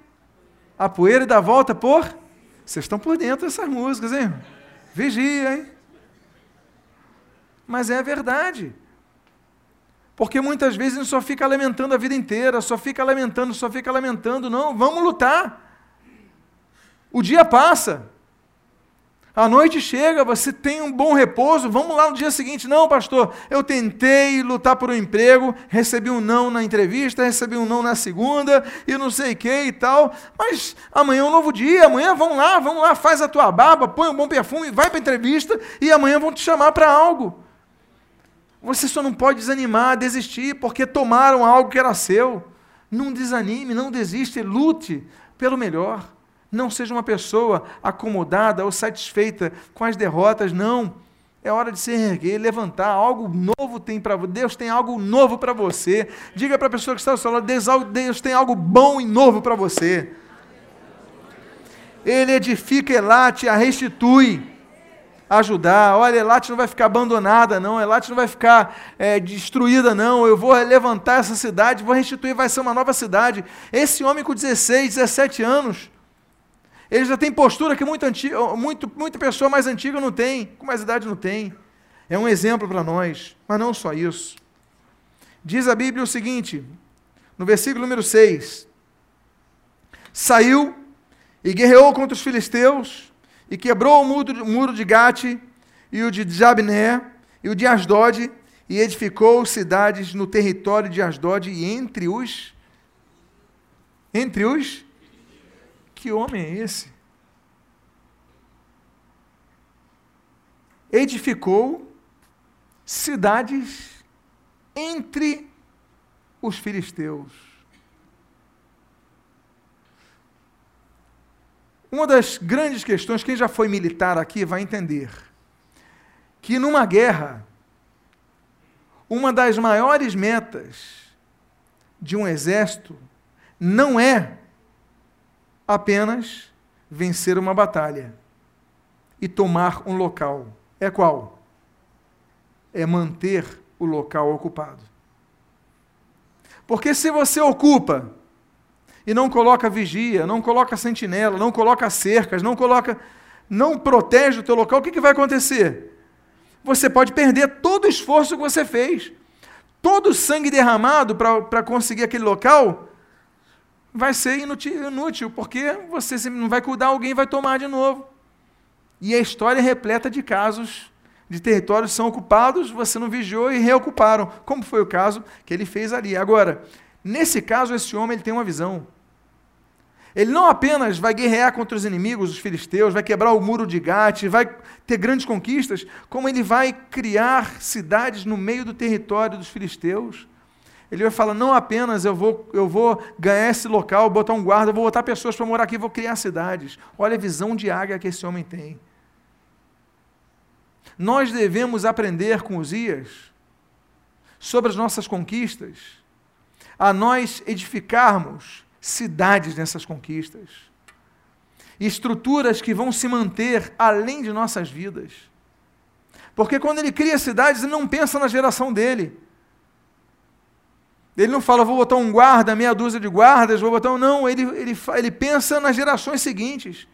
a poeira e dá volta por. Vocês estão por dentro dessas músicas, hein? Vigia, hein? Mas é verdade. Porque muitas vezes a gente só fica lamentando a vida inteira, só fica lamentando, só fica lamentando. Não, vamos lutar. O dia passa. A noite chega, você tem um bom repouso, vamos lá no dia seguinte. Não, pastor, eu tentei lutar por um emprego, recebi um não na entrevista, recebi um não na segunda, e não sei o que e tal. Mas amanhã é um novo dia, amanhã vamos lá, vamos lá, faz a tua barba, põe um bom perfume, vai para a entrevista, e amanhã vão te chamar para algo. Você só não pode desanimar, desistir, porque tomaram algo que era seu. Não desanime, não desiste, lute pelo melhor. Não seja uma pessoa acomodada ou satisfeita com as derrotas, não. É hora de se erguer, levantar. Algo novo tem para. Deus tem algo novo para você. Diga para a pessoa que está ao seu lado: Deus tem algo bom e novo para você. Ele edifica Elate, a restitui, ajudar. Olha, Elate não vai ficar abandonada, não. Elate não vai ficar é, destruída, não. Eu vou levantar essa cidade, vou restituir, vai ser uma nova cidade. Esse homem com 16, 17 anos ele já tem postura que muito antiga, muito, muita pessoa mais antiga não tem, com mais idade não tem. É um exemplo para nós, mas não só isso. Diz a Bíblia o seguinte, no versículo número 6: Saiu e guerreou contra os filisteus, e quebrou o muro, o muro de Gate, e o de Jabné, e o de Asdod, e edificou cidades no território de Asdod, e entre os. Entre os que homem é esse? Edificou cidades entre os filisteus. Uma das grandes questões, quem já foi militar aqui vai entender, que numa guerra, uma das maiores metas de um exército não é apenas vencer uma batalha e tomar um local. É qual? É manter o local ocupado. Porque se você ocupa e não coloca vigia, não coloca sentinela, não coloca cercas, não coloca, não protege o teu local, o que, que vai acontecer? Você pode perder todo o esforço que você fez. Todo o sangue derramado para conseguir aquele local vai ser inútil, porque você não vai cuidar, alguém vai tomar de novo. E a história é repleta de casos de territórios são ocupados, você não vigiou e reocuparam, como foi o caso que ele fez ali. Agora, nesse caso, esse homem ele tem uma visão. Ele não apenas vai guerrear contra os inimigos, os filisteus, vai quebrar o muro de Gate, vai ter grandes conquistas, como ele vai criar cidades no meio do território dos filisteus. Ele vai falar: não apenas eu vou, eu vou ganhar esse local, botar um guarda, vou botar pessoas para morar aqui, vou criar cidades. Olha a visão de águia que esse homem tem. Nós devemos aprender com Uzias sobre as nossas conquistas, a nós edificarmos cidades nessas conquistas, estruturas que vão se manter além de nossas vidas. Porque quando ele cria cidades, ele não pensa na geração dele. Ele não fala, vou botar um guarda, meia dúzia de guardas, vou botar um. Não, ele, ele, ele pensa nas gerações seguintes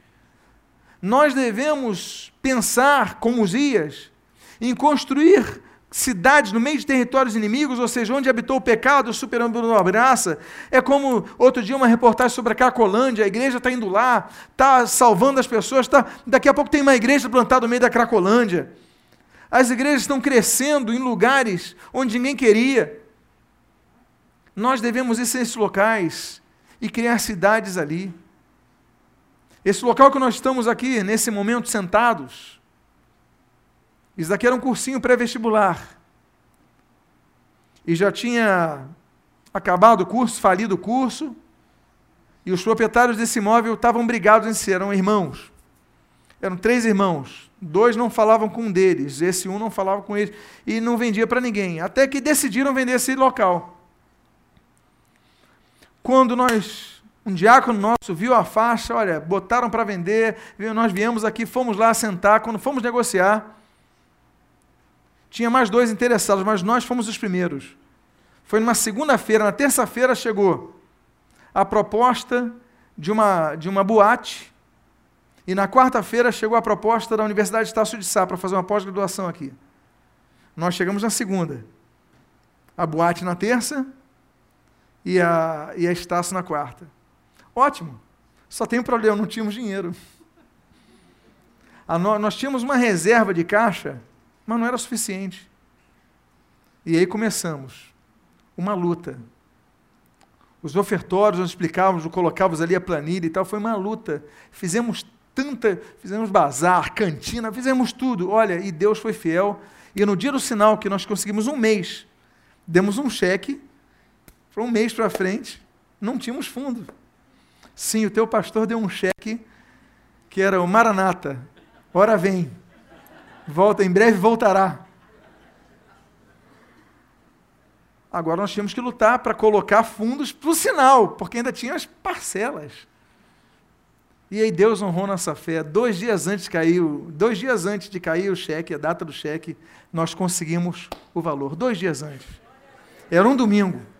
nós devemos pensar, como Uzias, em construir cidades no meio de territórios inimigos, ou seja, onde habitou o pecado, superando a graça. É como outro dia uma reportagem sobre a Cracolândia, a igreja está indo lá, está salvando as pessoas, tá, daqui a pouco tem uma igreja plantada no meio da Cracolândia. As igrejas estão crescendo em lugares onde ninguém queria. Nós devemos ir esses locais e criar cidades ali. Esse local que nós estamos aqui, nesse momento, sentados, isso daqui era um cursinho pré-vestibular. E já tinha acabado o curso, falido o curso, e os proprietários desse imóvel estavam brigados em si, eram irmãos. Eram três irmãos. Dois não falavam com um deles, esse um não falava com ele, e não vendia para ninguém. Até que decidiram vender esse local. Quando nós um diácono nosso viu a faixa, olha, botaram para vender, nós viemos aqui, fomos lá sentar, quando fomos negociar, tinha mais dois interessados, mas nós fomos os primeiros. Foi numa segunda-feira, na terça-feira chegou a proposta de uma, de uma boate, e na quarta-feira chegou a proposta da Universidade de Estácio de Sá para fazer uma pós-graduação aqui. Nós chegamos na segunda. A boate na terça e a, e a Estácio na quarta. Ótimo. Só tem um problema, não tínhamos dinheiro. No, nós tínhamos uma reserva de caixa, mas não era suficiente. E aí começamos uma luta. Os ofertórios, nós explicávamos, colocávamos ali a planilha e tal, foi uma luta. Fizemos tanta, fizemos bazar, cantina, fizemos tudo. Olha, e Deus foi fiel. E no dia do sinal, que nós conseguimos um mês, demos um cheque, para um mês para frente, não tínhamos fundo. Sim, o teu pastor deu um cheque que era o Maranata. Ora vem. Volta, em breve voltará. Agora nós tínhamos que lutar para colocar fundos para o sinal, porque ainda tinha as parcelas. E aí Deus honrou nossa fé. Dois dias antes caiu, dois dias antes de cair o cheque, a data do cheque, nós conseguimos o valor. Dois dias antes. Era um domingo.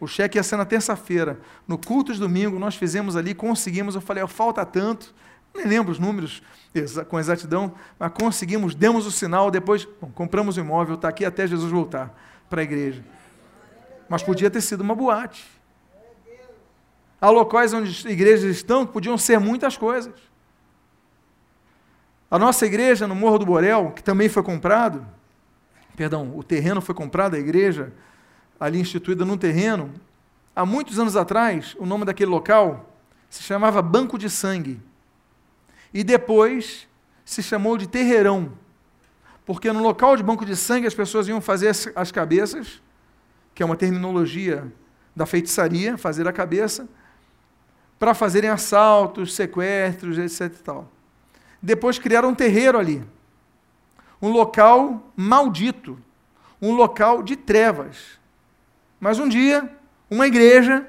O cheque ia ser na terça-feira. No culto de domingo, nós fizemos ali, conseguimos. Eu falei, falta tanto. Nem lembro os números com exatidão, mas conseguimos, demos o sinal. Depois, bom, compramos o imóvel, está aqui até Jesus voltar para a igreja. Mas podia ter sido uma boate. Há locais onde igrejas estão que podiam ser muitas coisas. A nossa igreja no Morro do Borel, que também foi comprado, perdão, o terreno foi comprado, a igreja, ali instituída num terreno. Há muitos anos atrás, o nome daquele local se chamava Banco de Sangue. E depois se chamou de Terreirão. Porque no local de banco de sangue as pessoas iam fazer as cabeças, que é uma terminologia da feitiçaria, fazer a cabeça, para fazerem assaltos, sequestros, etc. Tal. Depois criaram um terreiro ali. Um local maldito. Um local de trevas mas um dia, uma igreja,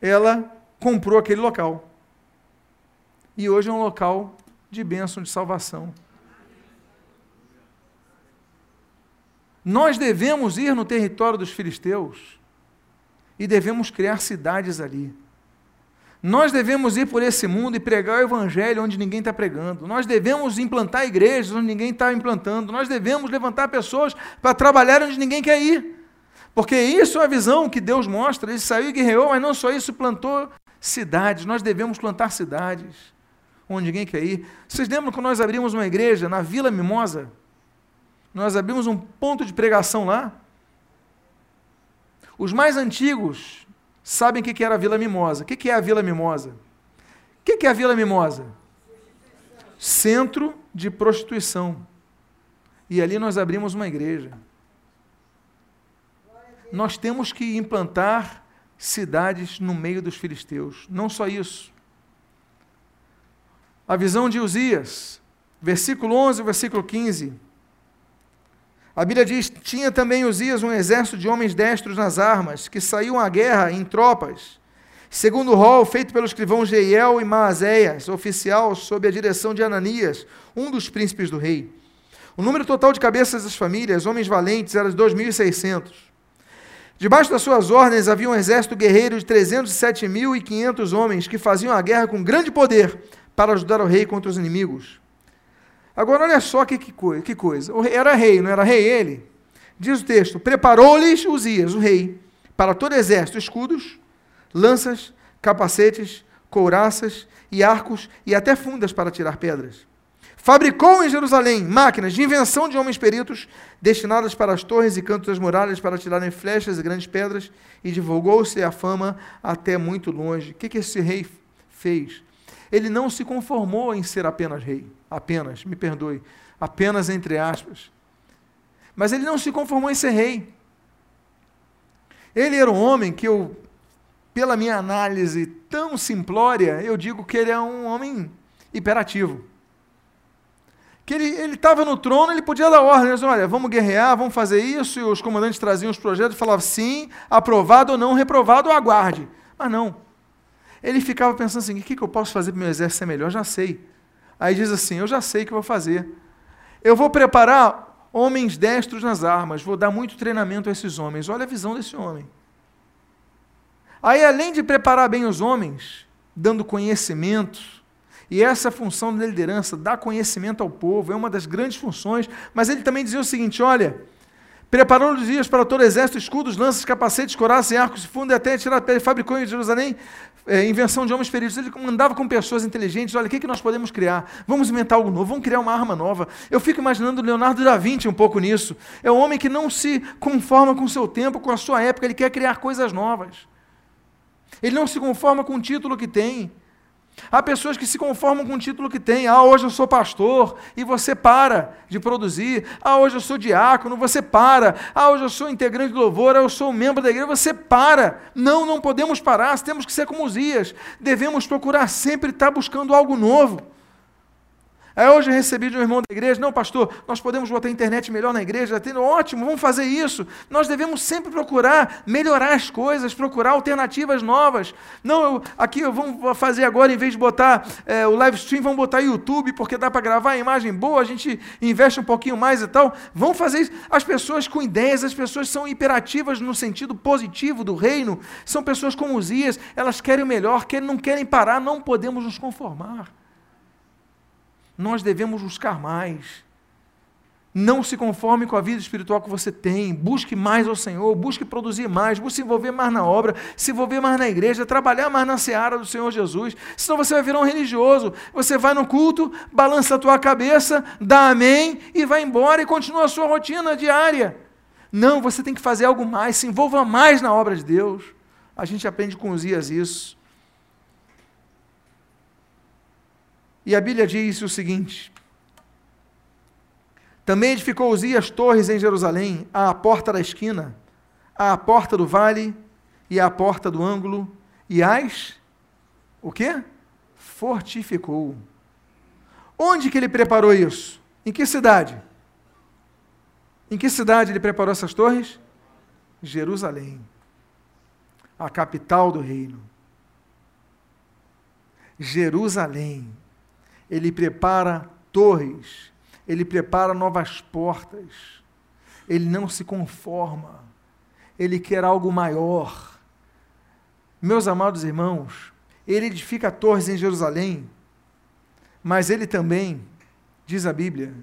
ela comprou aquele local. E hoje é um local de bênção, de salvação. Nós devemos ir no território dos filisteus e devemos criar cidades ali. Nós devemos ir por esse mundo e pregar o evangelho onde ninguém está pregando. Nós devemos implantar igrejas onde ninguém está implantando. Nós devemos levantar pessoas para trabalhar onde ninguém quer ir. Porque isso é a visão que Deus mostra. Ele saiu e guerreou, mas não só isso, plantou cidades. Nós devemos plantar cidades onde ninguém quer ir. Vocês lembram que nós abrimos uma igreja na Vila Mimosa? Nós abrimos um ponto de pregação lá. Os mais antigos sabem o que era a Vila Mimosa. O que é a Vila Mimosa? O que é a Vila Mimosa? Centro de prostituição. E ali nós abrimos uma igreja. Nós temos que implantar cidades no meio dos filisteus. Não só isso. A visão de Uzias, versículo 11 versículo 15. A Bíblia diz: Tinha também Uzias um exército de homens destros nas armas, que saíam à guerra em tropas, segundo o rol feito pelo escrivão Jeiel e Maazéias, oficial sob a direção de Ananias, um dos príncipes do rei. O número total de cabeças das famílias, homens valentes, era de 2.600. Debaixo das suas ordens havia um exército guerreiro de 307.500 homens que faziam a guerra com grande poder para ajudar o rei contra os inimigos. Agora, olha só que, que, coisa, que coisa. Era rei, não era rei ele? Diz o texto: Preparou-lhes Uzias, o rei, para todo exército, escudos, lanças, capacetes, couraças e arcos e até fundas para tirar pedras. Fabricou em Jerusalém máquinas de invenção de homens peritos, destinadas para as torres e cantos das muralhas para tirarem flechas e grandes pedras, e divulgou-se a fama até muito longe. O que, que esse rei fez? Ele não se conformou em ser apenas rei apenas, me perdoe, apenas entre aspas. Mas ele não se conformou em ser rei. Ele era um homem que eu, pela minha análise tão simplória, eu digo que ele é um homem hiperativo. Que ele estava no trono, ele podia dar ordens, olha, vamos guerrear, vamos fazer isso, e os comandantes traziam os projetos e falavam sim, aprovado ou não, reprovado, aguarde. Mas não. Ele ficava pensando assim, o que, que eu posso fazer para o meu exército ser melhor? Já sei. Aí diz assim: Eu já sei o que vou fazer. Eu vou preparar homens destros nas armas, vou dar muito treinamento a esses homens. Olha a visão desse homem. Aí, além de preparar bem os homens, dando conhecimento, e essa função da liderança, dar conhecimento ao povo, é uma das grandes funções, mas ele também dizia o seguinte: olha, preparou os dias para todo exército, escudos, lanças, capacetes, coraças arcos, fundo e até tirar a pele, fabricou em Jerusalém é, invenção de homens peritos. Ele andava com pessoas inteligentes. Olha, o que, que nós podemos criar? Vamos inventar algo novo, vamos criar uma arma nova. Eu fico imaginando Leonardo da Vinci um pouco nisso. É um homem que não se conforma com o seu tempo, com a sua época, ele quer criar coisas novas. Ele não se conforma com o título que tem. Há pessoas que se conformam com o título que tem. Ah, hoje eu sou pastor e você para de produzir. Ah, hoje eu sou diácono, você para. Ah, hoje eu sou integrante de louvor, ah, eu sou membro da igreja, você para. Não, não podemos parar, temos que ser como os dias. Devemos procurar sempre estar buscando algo novo. Aí hoje eu recebi de um irmão da igreja, não, pastor, nós podemos botar internet melhor na igreja, tendo ótimo, vamos fazer isso. Nós devemos sempre procurar melhorar as coisas, procurar alternativas novas. Não, eu, aqui vamos fazer agora, em vez de botar é, o live stream, vamos botar YouTube, porque dá para gravar a imagem boa, a gente investe um pouquinho mais e tal. Vamos fazer isso. As pessoas com ideias, as pessoas são imperativas no sentido positivo do reino, são pessoas como os Ias, elas querem o melhor, querem, não querem parar, não podemos nos conformar nós devemos buscar mais. Não se conforme com a vida espiritual que você tem. Busque mais ao Senhor, busque produzir mais, busque se envolver mais na obra, se envolver mais na igreja, trabalhar mais na seara do Senhor Jesus. Senão você vai virar um religioso. Você vai no culto, balança a tua cabeça, dá amém e vai embora e continua a sua rotina diária. Não, você tem que fazer algo mais, se envolva mais na obra de Deus. A gente aprende com os dias isso. E a Bíblia diz o seguinte: Também edificou Uzias torres em Jerusalém, à porta da esquina, à porta do vale e à porta do ângulo, e as o quê? Fortificou. Onde que ele preparou isso? Em que cidade? Em que cidade ele preparou essas torres? Jerusalém, a capital do reino. Jerusalém ele prepara torres, ele prepara novas portas, ele não se conforma, ele quer algo maior, Meus amados irmãos, ele edifica torres em Jerusalém, mas ele também, diz a Bíblia,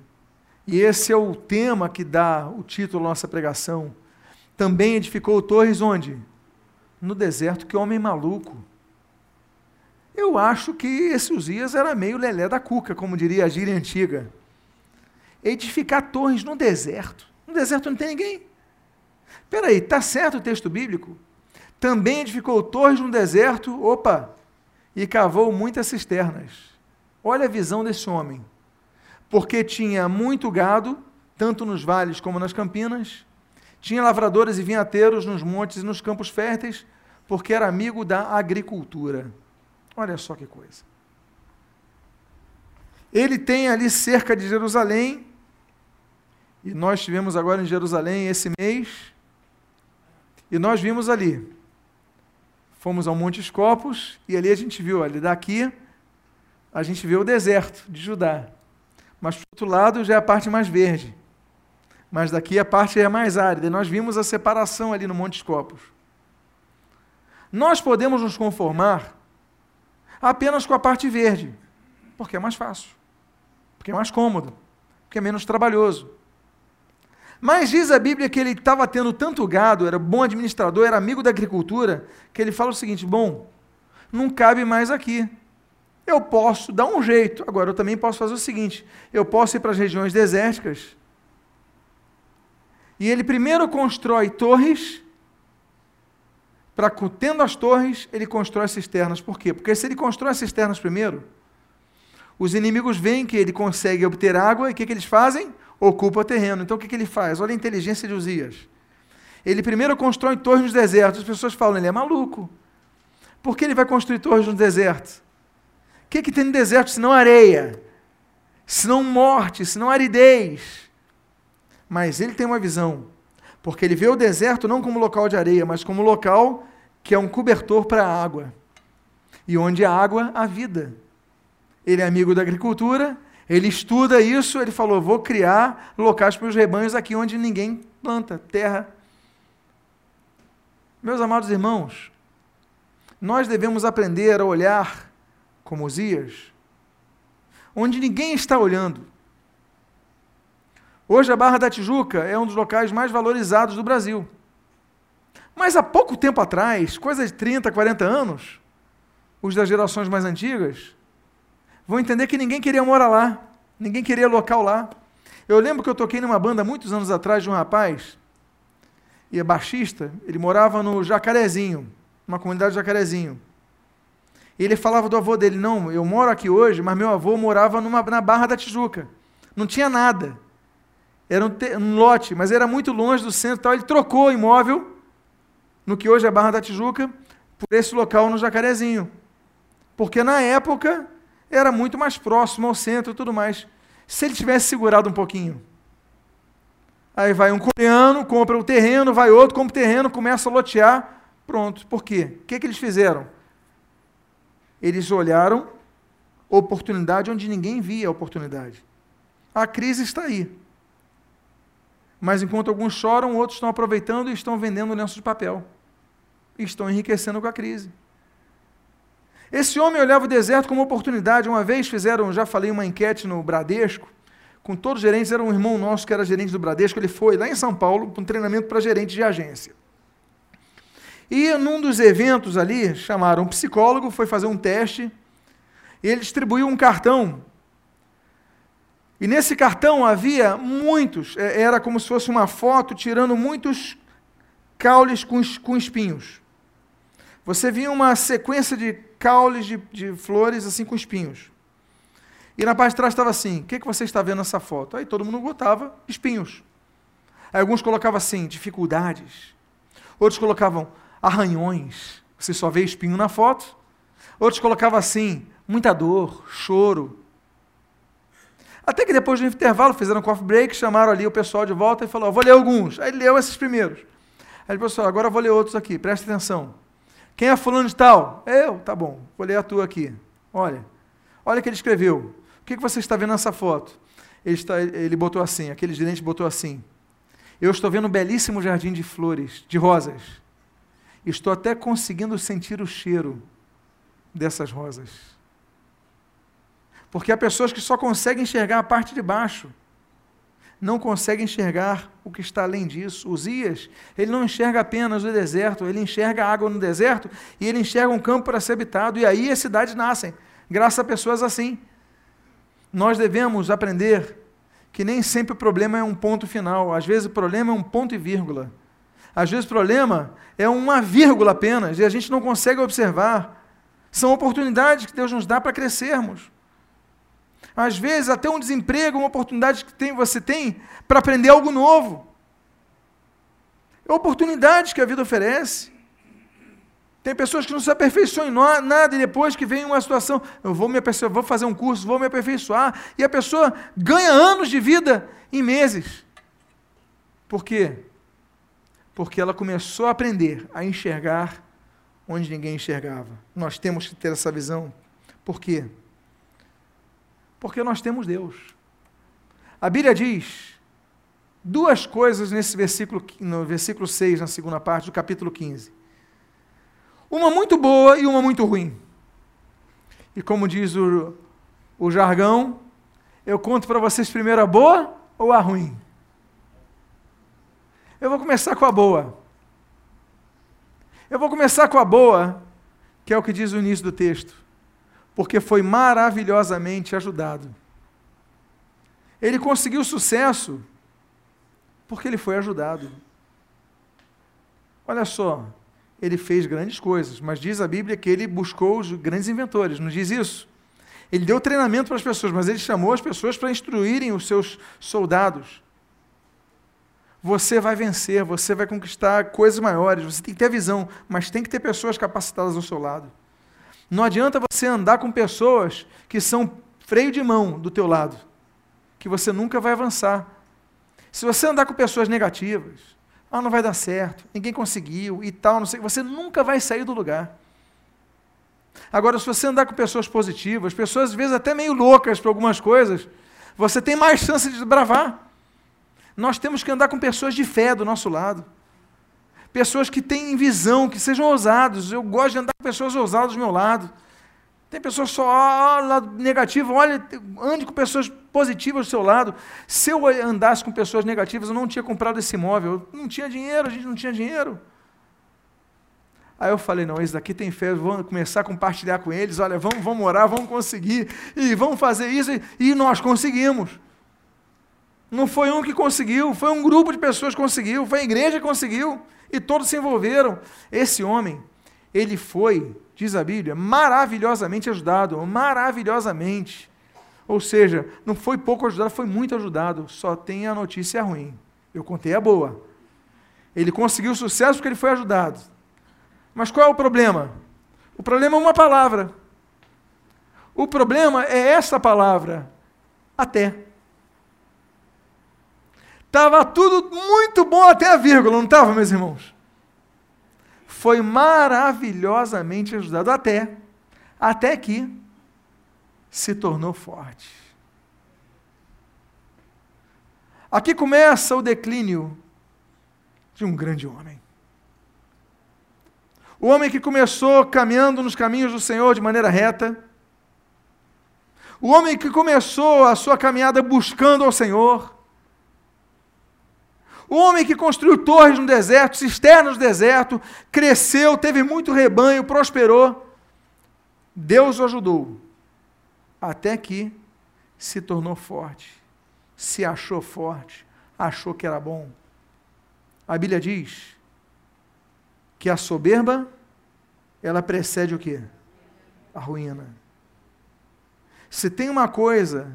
e esse é o tema que dá o título à nossa pregação, também edificou torres onde? No deserto, que homem maluco. Eu acho que esse Uzias era meio lelé da cuca, como diria a gíria antiga. Edificar torres no deserto. No deserto não tem ninguém. Peraí, está certo o texto bíblico? Também edificou torres no deserto, opa, e cavou muitas cisternas. Olha a visão desse homem. Porque tinha muito gado, tanto nos vales como nas campinas, tinha lavradores e vinhateiros nos montes e nos campos férteis, porque era amigo da agricultura. Olha só que coisa. Ele tem ali cerca de Jerusalém, e nós estivemos agora em Jerusalém esse mês, e nós vimos ali. Fomos ao Monte Escopos, e ali a gente viu, ali daqui, a gente vê o deserto de Judá. Mas, do outro lado, já é a parte mais verde. Mas daqui a parte é mais árida. E nós vimos a separação ali no Monte Escopos. Nós podemos nos conformar apenas com a parte verde, porque é mais fácil, porque é mais cômodo, porque é menos trabalhoso. Mas diz a Bíblia que ele estava tendo tanto gado, era bom administrador, era amigo da agricultura, que ele fala o seguinte: bom, não cabe mais aqui. Eu posso dar um jeito. Agora, eu também posso fazer o seguinte: eu posso ir para as regiões desérticas. E ele primeiro constrói torres para tendo as torres, ele constrói cisternas. Por quê? Porque se ele constrói as cisternas primeiro, os inimigos veem que ele consegue obter água e o que, que eles fazem? Ocupa o terreno. Então o que, que ele faz? Olha a inteligência de Uzias. Ele primeiro constrói torres nos desertos. As pessoas falam, ele é maluco. Por que ele vai construir torres no deserto? O que, que tem no deserto senão areia? Senão morte, senão aridez. Mas ele tem uma visão porque ele vê o deserto não como local de areia, mas como local que é um cobertor para a água. E onde há água, há vida. Ele é amigo da agricultura, ele estuda isso, ele falou: vou criar locais para os rebanhos aqui onde ninguém planta, terra. Meus amados irmãos, nós devemos aprender a olhar como Osias, onde ninguém está olhando. Hoje a Barra da Tijuca é um dos locais mais valorizados do Brasil. Mas há pouco tempo atrás, coisa de 30, 40 anos, os das gerações mais antigas vão entender que ninguém queria morar lá, ninguém queria local lá. Eu lembro que eu toquei numa banda muitos anos atrás de um rapaz, e é baixista, ele morava no Jacarezinho, uma comunidade de Jacarezinho. E ele falava do avô dele, não, eu moro aqui hoje, mas meu avô morava numa, na Barra da Tijuca. Não tinha nada. Era um, te, um lote, mas era muito longe do centro. Tal. Ele trocou o imóvel, no que hoje é Barra da Tijuca, por esse local no Jacarezinho. Porque na época era muito mais próximo ao centro e tudo mais. Se ele tivesse segurado um pouquinho. Aí vai um coreano, compra o terreno, vai outro, compra o terreno, começa a lotear. Pronto. Por quê? O que, que eles fizeram? Eles olharam oportunidade onde ninguém via a oportunidade. A crise está aí. Mas enquanto alguns choram, outros estão aproveitando e estão vendendo lenço de papel. E estão enriquecendo com a crise. Esse homem olhava o deserto como oportunidade. Uma vez fizeram, já falei, uma enquete no Bradesco, com todos os gerentes, era um irmão nosso que era gerente do Bradesco, ele foi lá em São Paulo para um treinamento para gerente de agência. E num dos eventos ali, chamaram um psicólogo, foi fazer um teste, e ele distribuiu um cartão e nesse cartão havia muitos, é, era como se fosse uma foto tirando muitos caules com, com espinhos. Você via uma sequência de caules de, de flores assim com espinhos. E na parte de trás estava assim: o que, que você está vendo nessa foto? Aí todo mundo botava espinhos. Aí alguns colocavam assim: dificuldades. Outros colocavam arranhões. Você só vê espinho na foto. Outros colocavam assim: muita dor, choro. Até que depois do intervalo fizeram um coffee break, chamaram ali o pessoal de volta e falou: vou ler alguns. Aí leu esses primeiros. Aí ele falou: agora eu vou ler outros aqui, presta atenção. Quem é fulano de tal? Eu, tá bom, vou ler a tua aqui. Olha, olha o que ele escreveu. O que, que você está vendo nessa foto? Ele, está, ele botou assim, aquele gerente botou assim. Eu estou vendo um belíssimo jardim de flores, de rosas. Estou até conseguindo sentir o cheiro dessas rosas. Porque há pessoas que só conseguem enxergar a parte de baixo, não conseguem enxergar o que está além disso. Uzias, ele não enxerga apenas o deserto, ele enxerga água no deserto e ele enxerga um campo para ser habitado, e aí as cidades nascem, graças a pessoas assim. Nós devemos aprender que nem sempre o problema é um ponto final, às vezes o problema é um ponto e vírgula. Às vezes o problema é uma vírgula apenas e a gente não consegue observar. São oportunidades que Deus nos dá para crescermos. Às vezes, até um desemprego, uma oportunidade que tem, você tem para aprender algo novo. É oportunidades que a vida oferece. Tem pessoas que não se aperfeiçoam em nada e depois que vem uma situação, eu vou me aperfeiçoar, vou fazer um curso, vou me aperfeiçoar, e a pessoa ganha anos de vida em meses. Por quê? Porque ela começou a aprender a enxergar onde ninguém enxergava. Nós temos que ter essa visão. Por quê? Porque nós temos Deus. A Bíblia diz duas coisas nesse versículo, no versículo 6, na segunda parte do capítulo 15. Uma muito boa e uma muito ruim. E como diz o, o jargão, eu conto para vocês primeiro a boa ou a ruim? Eu vou começar com a boa. Eu vou começar com a boa, que é o que diz o início do texto. Porque foi maravilhosamente ajudado. Ele conseguiu sucesso porque ele foi ajudado. Olha só, ele fez grandes coisas, mas diz a Bíblia que ele buscou os grandes inventores, não diz isso? Ele deu treinamento para as pessoas, mas ele chamou as pessoas para instruírem os seus soldados. Você vai vencer, você vai conquistar coisas maiores, você tem que ter visão, mas tem que ter pessoas capacitadas ao seu lado. Não adianta você andar com pessoas que são freio de mão do teu lado, que você nunca vai avançar. Se você andar com pessoas negativas, ah, não vai dar certo, ninguém conseguiu e tal, não sei, você nunca vai sair do lugar. Agora, se você andar com pessoas positivas, pessoas às vezes até meio loucas para algumas coisas, você tem mais chance de desbravar. Nós temos que andar com pessoas de fé do nosso lado. Pessoas que têm visão, que sejam ousados. Eu gosto de andar com pessoas ousadas do meu lado. Tem pessoas só lado negativo, olha, ande com pessoas positivas do seu lado. Se eu andasse com pessoas negativas, eu não tinha comprado esse imóvel. Eu não tinha dinheiro, a gente não tinha dinheiro. Aí eu falei, não, esse daqui tem fé, vamos começar a compartilhar com eles, olha, vamos, vamos orar, vamos conseguir, e vamos fazer isso, e nós conseguimos. Não foi um que conseguiu, foi um grupo de pessoas que conseguiu, foi a igreja que conseguiu, e todos se envolveram. Esse homem, ele foi, diz a Bíblia, maravilhosamente ajudado, maravilhosamente. Ou seja, não foi pouco ajudado, foi muito ajudado. Só tem a notícia ruim. Eu contei a boa. Ele conseguiu sucesso porque ele foi ajudado. Mas qual é o problema? O problema é uma palavra. O problema é essa palavra, até. Estava tudo muito bom até a vírgula, não estava, meus irmãos? Foi maravilhosamente ajudado até, até que se tornou forte. Aqui começa o declínio de um grande homem. O homem que começou caminhando nos caminhos do Senhor de maneira reta. O homem que começou a sua caminhada buscando ao Senhor. O homem que construiu torres no deserto, cisternas no deserto, cresceu, teve muito rebanho, prosperou. Deus o ajudou. Até que se tornou forte, se achou forte, achou que era bom. A Bíblia diz que a soberba, ela precede o quê? A ruína. Se tem uma coisa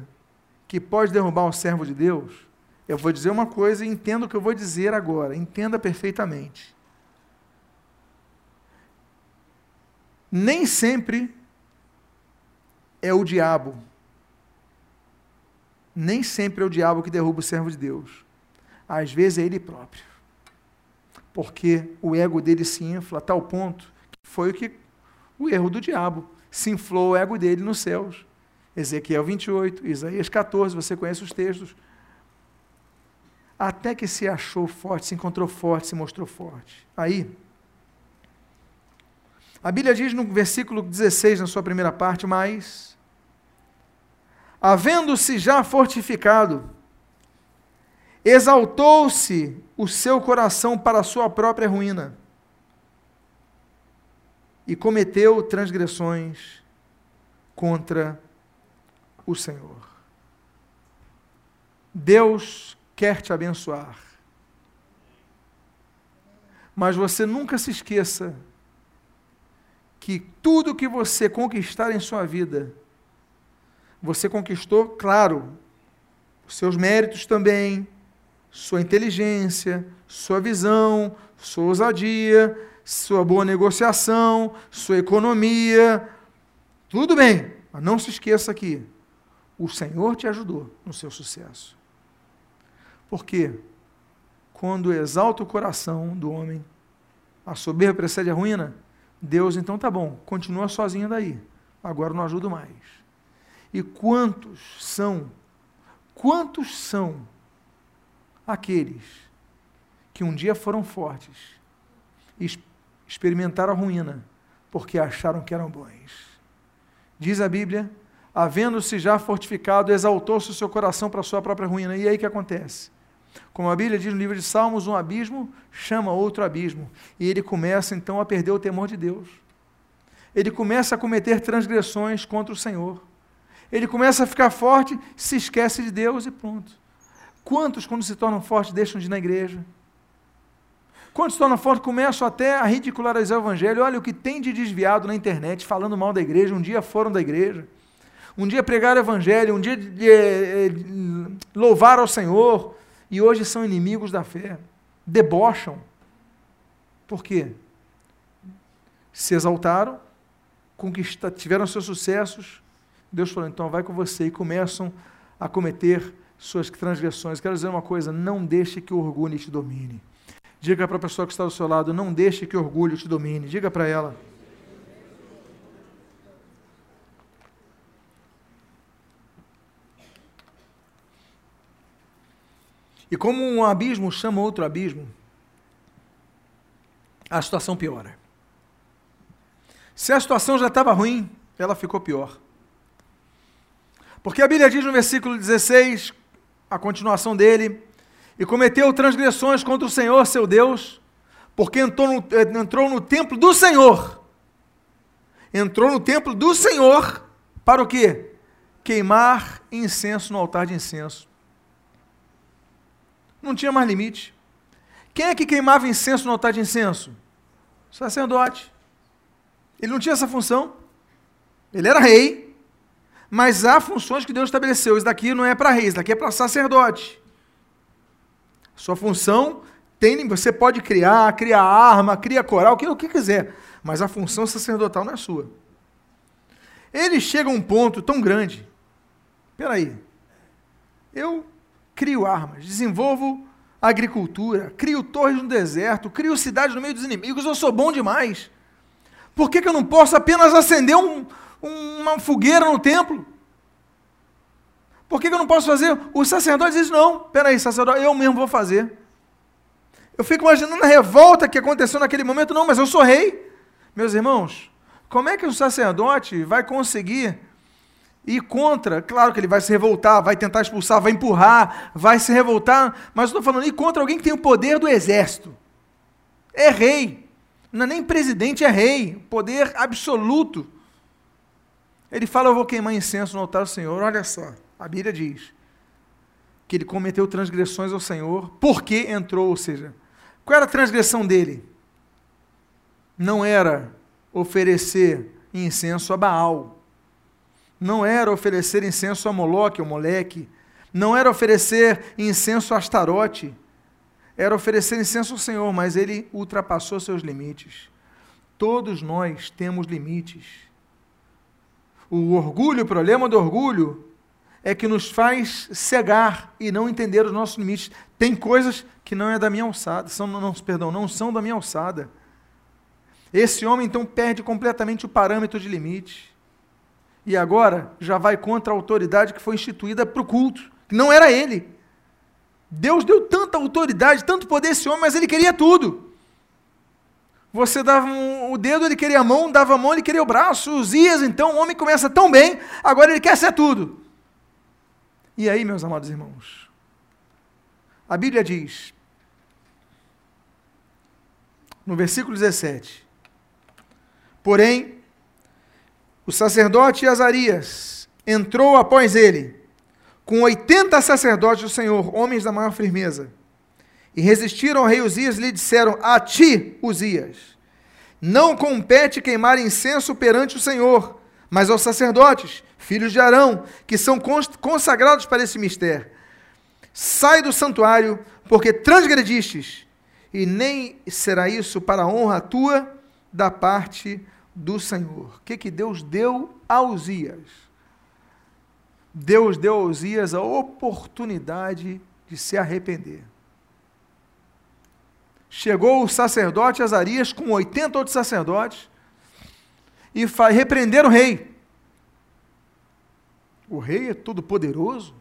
que pode derrubar um servo de Deus, eu vou dizer uma coisa e entenda o que eu vou dizer agora. Entenda perfeitamente. Nem sempre é o diabo. Nem sempre é o diabo que derruba o servo de Deus. Às vezes é ele próprio. Porque o ego dele se infla a tal ponto que foi o que o erro do diabo. Se inflou o ego dele nos céus. Ezequiel 28, Isaías 14, você conhece os textos até que se achou forte, se encontrou forte, se mostrou forte. Aí, A Bíblia diz no versículo 16, na sua primeira parte, mas, havendo-se já fortificado, exaltou-se o seu coração para a sua própria ruína e cometeu transgressões contra o Senhor. Deus quer te abençoar. Mas você nunca se esqueça que tudo que você conquistar em sua vida, você conquistou, claro, seus méritos também, sua inteligência, sua visão, sua ousadia, sua boa negociação, sua economia, tudo bem, mas não se esqueça que o Senhor te ajudou no seu sucesso. Porque quando exalta o coração do homem, a soberba precede a ruína, Deus então tá bom, continua sozinho daí. Agora não ajudo mais. E quantos são, quantos são aqueles que um dia foram fortes e experimentaram a ruína porque acharam que eram bons? Diz a Bíblia, havendo-se já fortificado, exaltou-se o seu coração para a sua própria ruína. E aí que acontece? Como a Bíblia diz no livro de Salmos, um abismo chama outro abismo. E ele começa então a perder o temor de Deus. Ele começa a cometer transgressões contra o Senhor. Ele começa a ficar forte, se esquece de Deus e pronto. Quantos, quando se tornam fortes, deixam de ir na igreja? Quantos se tornam fortes, começam até a ridicularizar o Evangelho? Olha o que tem de desviado na internet, falando mal da igreja. Um dia foram da igreja. Um dia pregaram o Evangelho. Um dia de, de, louvaram ao Senhor e hoje são inimigos da fé, debocham. Por quê? Se exaltaram, conquistaram, tiveram seus sucessos. Deus falou: então vai com você e começam a cometer suas transgressões. Quero dizer uma coisa: não deixe que o orgulho te domine. Diga para a pessoa que está do seu lado: não deixe que o orgulho te domine. Diga para ela. E como um abismo chama outro abismo, a situação piora. Se a situação já estava ruim, ela ficou pior. Porque a Bíblia diz no versículo 16, a continuação dele, e cometeu transgressões contra o Senhor, seu Deus, porque entrou no, eh, entrou no templo do Senhor. Entrou no templo do Senhor para o quê? Queimar incenso no altar de incenso. Não tinha mais limite. Quem é que queimava incenso no altar de incenso? O sacerdote. Ele não tinha essa função. Ele era rei, mas há funções que Deus estabeleceu. Isso daqui não é para rei, isso daqui é para sacerdote. Sua função tem, você pode criar, criar arma, criar coral, o que, o que quiser, mas a função sacerdotal não é sua. Ele chega a um ponto tão grande. Espera aí. Eu crio armas, desenvolvo agricultura, crio torres no deserto, crio cidades no meio dos inimigos, eu sou bom demais. Por que, que eu não posso apenas acender um, uma fogueira no templo? Por que, que eu não posso fazer? Os sacerdotes dizem, não, peraí, sacerdote, eu mesmo vou fazer. Eu fico imaginando a revolta que aconteceu naquele momento, não, mas eu sou rei. Meus irmãos, como é que o sacerdote vai conseguir e contra, claro que ele vai se revoltar, vai tentar expulsar, vai empurrar, vai se revoltar, mas eu estou falando, e contra alguém que tem o poder do exército. É rei. Não é nem presidente, é rei. Poder absoluto. Ele fala: Eu vou queimar incenso no altar do Senhor. Olha só, a Bíblia diz que ele cometeu transgressões ao Senhor porque entrou, ou seja, qual era a transgressão dele? Não era oferecer incenso a Baal não era oferecer incenso a Moloque ou Moleque, não era oferecer incenso a Astarote, era oferecer incenso ao Senhor, mas ele ultrapassou seus limites. Todos nós temos limites. O orgulho, o problema do orgulho é que nos faz cegar e não entender os nossos limites. Tem coisas que não é da minha alçada, são, não, perdão, não são da minha alçada. Esse homem então perde completamente o parâmetro de limite e agora já vai contra a autoridade que foi instituída para o culto, que não era ele. Deus deu tanta autoridade, tanto poder a esse homem, mas ele queria tudo. Você dava um, o dedo, ele queria a mão, dava a mão, ele queria o braço. Os dias, então, o homem começa tão bem, agora ele quer ser tudo. E aí, meus amados irmãos? A Bíblia diz, no versículo 17: Porém, o sacerdote Azarias entrou após ele, com 80 sacerdotes do Senhor, homens da maior firmeza e resistiram ao rei Uzias e lhe disseram: A ti, Uzias, não compete queimar incenso perante o Senhor, mas aos sacerdotes, filhos de Arão, que são consagrados para esse mistério. Sai do santuário, porque transgredistes, e nem será isso para a honra tua da parte do Senhor. O que, que Deus deu a Uzias? Deus deu a Uzias a oportunidade de se arrepender chegou o sacerdote Azarias com 80 outros sacerdotes e repreenderam o rei. O rei é todo poderoso.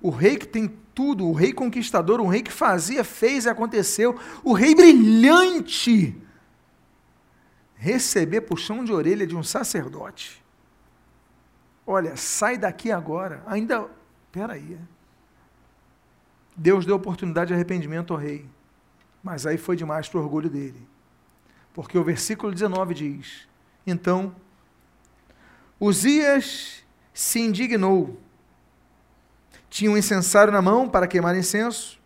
O rei que tem tudo, o rei conquistador, o rei que fazia, fez e aconteceu, o rei brilhante. Receber puxão de orelha de um sacerdote. Olha, sai daqui agora. Ainda, peraí. Deus deu oportunidade de arrependimento ao rei. Mas aí foi demais para o orgulho dele. Porque o versículo 19 diz: Então, Uzias se indignou. Tinha um incensário na mão para queimar incenso.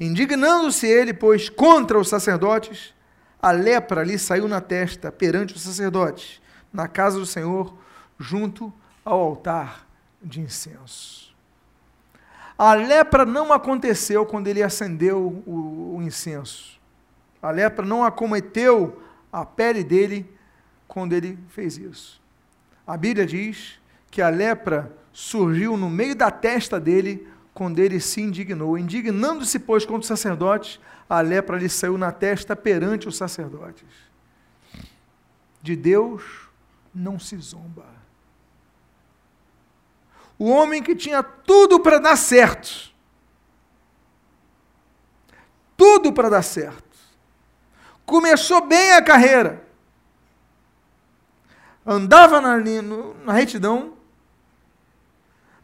Indignando-se ele, pois, contra os sacerdotes, a lepra lhe saiu na testa perante os sacerdotes, na casa do Senhor, junto ao altar de incenso. A lepra não aconteceu quando ele acendeu o, o incenso. A lepra não acometeu a pele dele quando ele fez isso. A Bíblia diz que a lepra surgiu no meio da testa dele quando ele se indignou. Indignando-se, pois, contra os sacerdotes, a lepra lhe saiu na testa perante os sacerdotes. De Deus não se zomba o homem que tinha tudo para dar certo. Tudo para dar certo. Começou bem a carreira. Andava na, na retidão,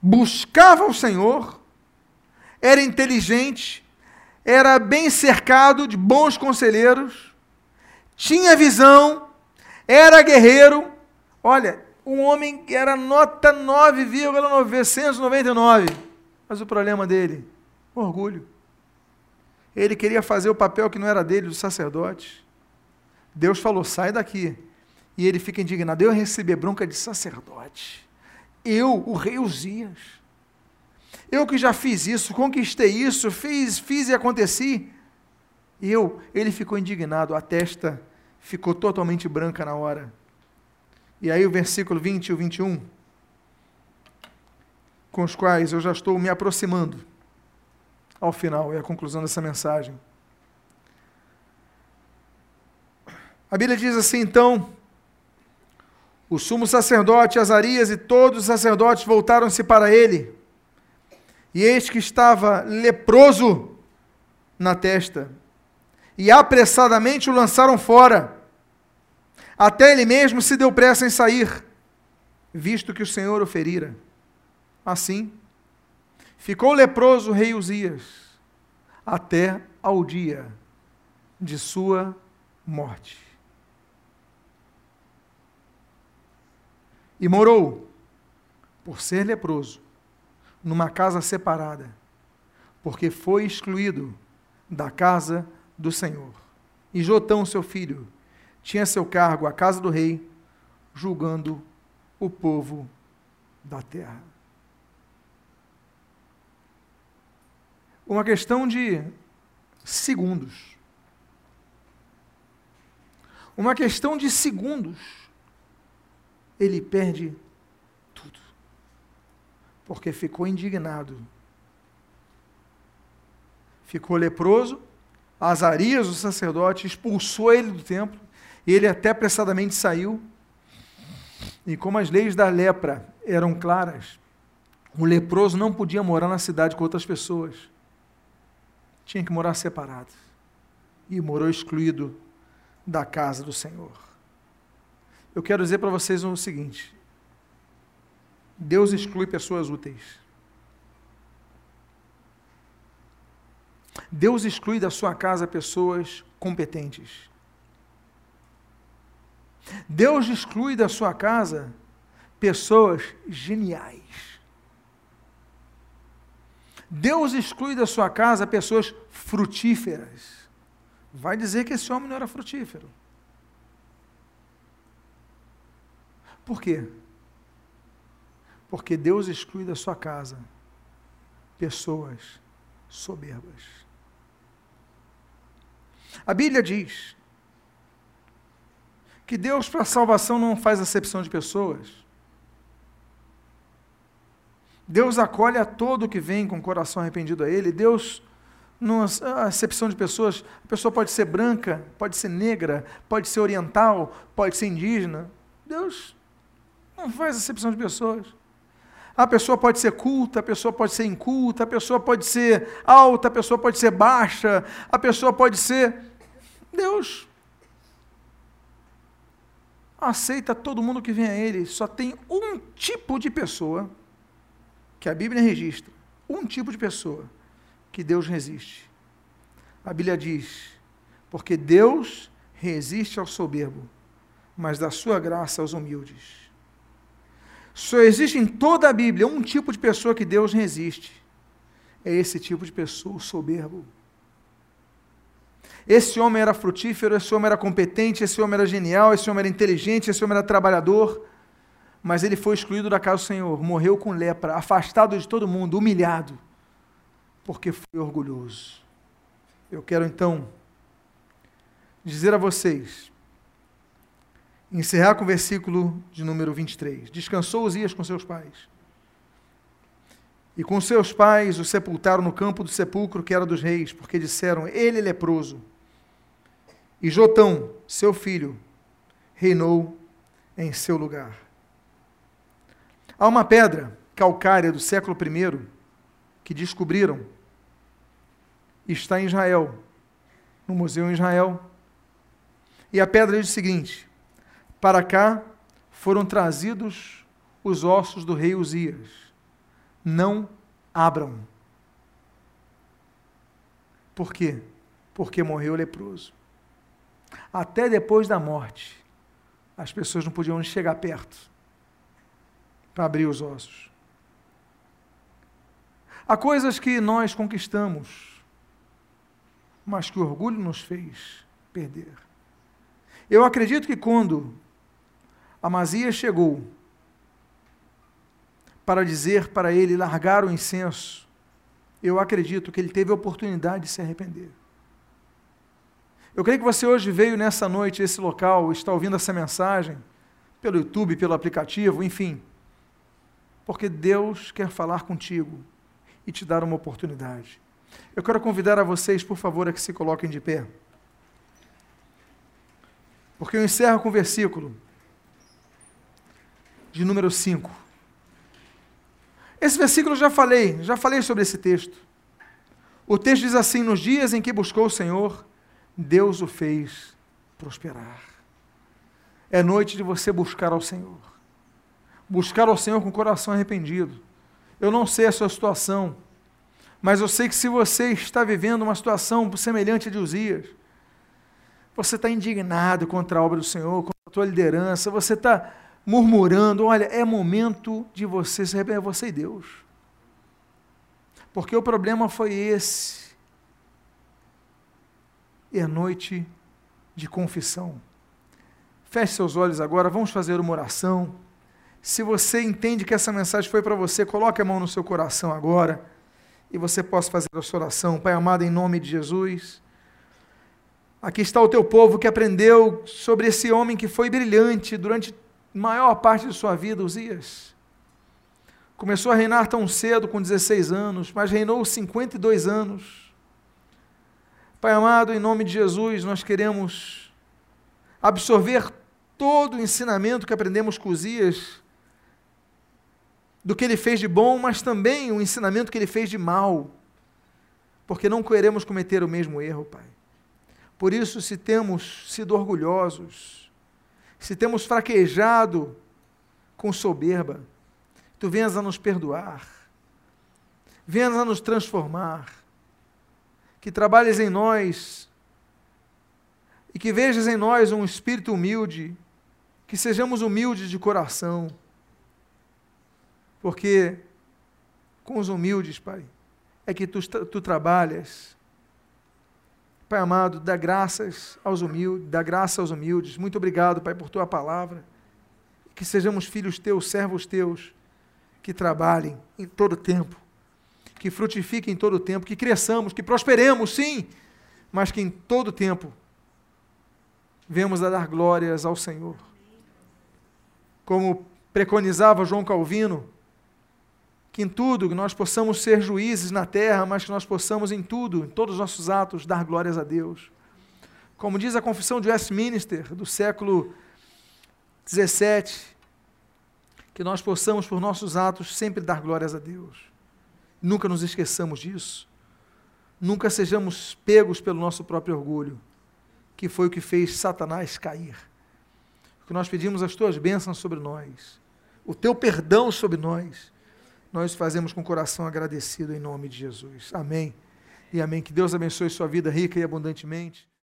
buscava o Senhor, era inteligente, era bem cercado de bons conselheiros, tinha visão, era guerreiro. Olha, um homem que era nota 9,999. Mas o problema dele, orgulho. Ele queria fazer o papel que não era dele, do sacerdote. Deus falou: sai daqui. E ele fica indignado. Eu recebi bronca de sacerdote. Eu, o rei Uzias. Eu que já fiz isso, conquistei isso, fiz, fiz e aconteci. Eu, ele ficou indignado, a testa ficou totalmente branca na hora. E aí o versículo 20 e o 21, com os quais eu já estou me aproximando ao final e à conclusão dessa mensagem. A Bíblia diz assim, então, o sumo sacerdote Azarias e todos os sacerdotes voltaram-se para ele, e eis que estava leproso na testa, e apressadamente o lançaram fora até ele mesmo se deu pressa em sair, visto que o Senhor o ferira. Assim, ficou leproso o rei Uzias, até ao dia de sua morte. E morou, por ser leproso, numa casa separada, porque foi excluído da casa do Senhor. E Jotão, seu filho, tinha seu cargo a casa do rei, julgando o povo da terra. Uma questão de segundos. Uma questão de segundos. Ele perde. Porque ficou indignado. Ficou leproso. Azarias, o sacerdote, expulsou ele do templo ele até apressadamente saiu. E como as leis da lepra eram claras, o leproso não podia morar na cidade com outras pessoas. Tinha que morar separado. E morou excluído da casa do Senhor. Eu quero dizer para vocês o seguinte: Deus exclui pessoas úteis. Deus exclui da sua casa pessoas competentes. Deus exclui da sua casa pessoas geniais. Deus exclui da sua casa pessoas frutíferas. Vai dizer que esse homem não era frutífero. Por quê? Porque Deus exclui da sua casa pessoas soberbas. A Bíblia diz que Deus, para a salvação, não faz acepção de pessoas. Deus acolhe a todo que vem com o coração arrependido a Ele. Deus, não acepção de pessoas, a pessoa pode ser branca, pode ser negra, pode ser oriental, pode ser indígena. Deus não faz acepção de pessoas. A pessoa pode ser culta, a pessoa pode ser inculta, a pessoa pode ser alta, a pessoa pode ser baixa, a pessoa pode ser. Deus aceita todo mundo que vem a Ele. Só tem um tipo de pessoa que a Bíblia registra. Um tipo de pessoa que Deus resiste. A Bíblia diz: porque Deus resiste ao soberbo, mas dá sua graça aos humildes. Só existe em toda a Bíblia um tipo de pessoa que Deus resiste. É esse tipo de pessoa, o soberbo. Esse homem era frutífero, esse homem era competente, esse homem era genial, esse homem era inteligente, esse homem era trabalhador, mas ele foi excluído da casa do Senhor, morreu com lepra, afastado de todo mundo, humilhado, porque foi orgulhoso. Eu quero então dizer a vocês encerrar com o versículo de número 23. Descansou Uzias com seus pais. E com seus pais o sepultaram no campo do sepulcro que era dos reis, porque disseram: Ele é leproso. E Jotão, seu filho, reinou em seu lugar. Há uma pedra calcária do século I que descobriram. Está em Israel, no museu em Israel. E a pedra diz o seguinte: para cá foram trazidos os ossos do rei Uzias. Não abram. Por quê? Porque morreu leproso. Até depois da morte, as pessoas não podiam chegar perto para abrir os ossos. Há coisas que nós conquistamos, mas que o orgulho nos fez perder. Eu acredito que quando Amazias chegou para dizer para ele largar o incenso. Eu acredito que ele teve a oportunidade de se arrepender. Eu creio que você hoje veio nessa noite, esse local, está ouvindo essa mensagem, pelo YouTube, pelo aplicativo, enfim, porque Deus quer falar contigo e te dar uma oportunidade. Eu quero convidar a vocês, por favor, a que se coloquem de pé. Porque eu encerro com o versículo de número 5. Esse versículo eu já falei, já falei sobre esse texto. O texto diz assim: Nos dias em que buscou o Senhor, Deus o fez prosperar. É noite de você buscar ao Senhor. Buscar ao Senhor com o coração arrependido. Eu não sei a sua situação, mas eu sei que se você está vivendo uma situação semelhante a de Uzias, você está indignado contra a obra do Senhor, contra a tua liderança, você está murmurando, olha, é momento de você se arrepender, você e Deus. Porque o problema foi esse. É noite de confissão. Feche seus olhos agora, vamos fazer uma oração. Se você entende que essa mensagem foi para você, coloque a mão no seu coração agora e você possa fazer a sua oração. Pai amado, em nome de Jesus. Aqui está o teu povo que aprendeu sobre esse homem que foi brilhante durante maior parte de sua vida, Uzias. Começou a reinar tão cedo, com 16 anos, mas reinou 52 anos. Pai amado, em nome de Jesus, nós queremos absorver todo o ensinamento que aprendemos com Uzias, do que ele fez de bom, mas também o ensinamento que ele fez de mal, porque não queremos cometer o mesmo erro, Pai. Por isso, se temos sido orgulhosos, se temos fraquejado com soberba, tu venhas a nos perdoar, venhas a nos transformar, que trabalhes em nós e que vejas em nós um espírito humilde, que sejamos humildes de coração, porque com os humildes, Pai, é que tu, tu trabalhas. Pai amado, dá graças aos humildes, dá graça aos humildes. Muito obrigado, Pai, por tua palavra. Que sejamos filhos teus, servos teus, que trabalhem em todo tempo, que frutifiquem em todo tempo, que cresçamos, que prosperemos, sim, mas que em todo tempo vemos a dar glórias ao Senhor. Como preconizava João Calvino, que em tudo que nós possamos ser juízes na terra, mas que nós possamos em tudo, em todos os nossos atos, dar glórias a Deus. Como diz a Confissão de Westminster, do século XVII, que nós possamos, por nossos atos, sempre dar glórias a Deus. Nunca nos esqueçamos disso. Nunca sejamos pegos pelo nosso próprio orgulho que foi o que fez Satanás cair. Que nós pedimos as tuas bênçãos sobre nós, o teu perdão sobre nós, nós fazemos com o coração agradecido em nome de Jesus. Amém. E amém. Que Deus abençoe sua vida rica e abundantemente.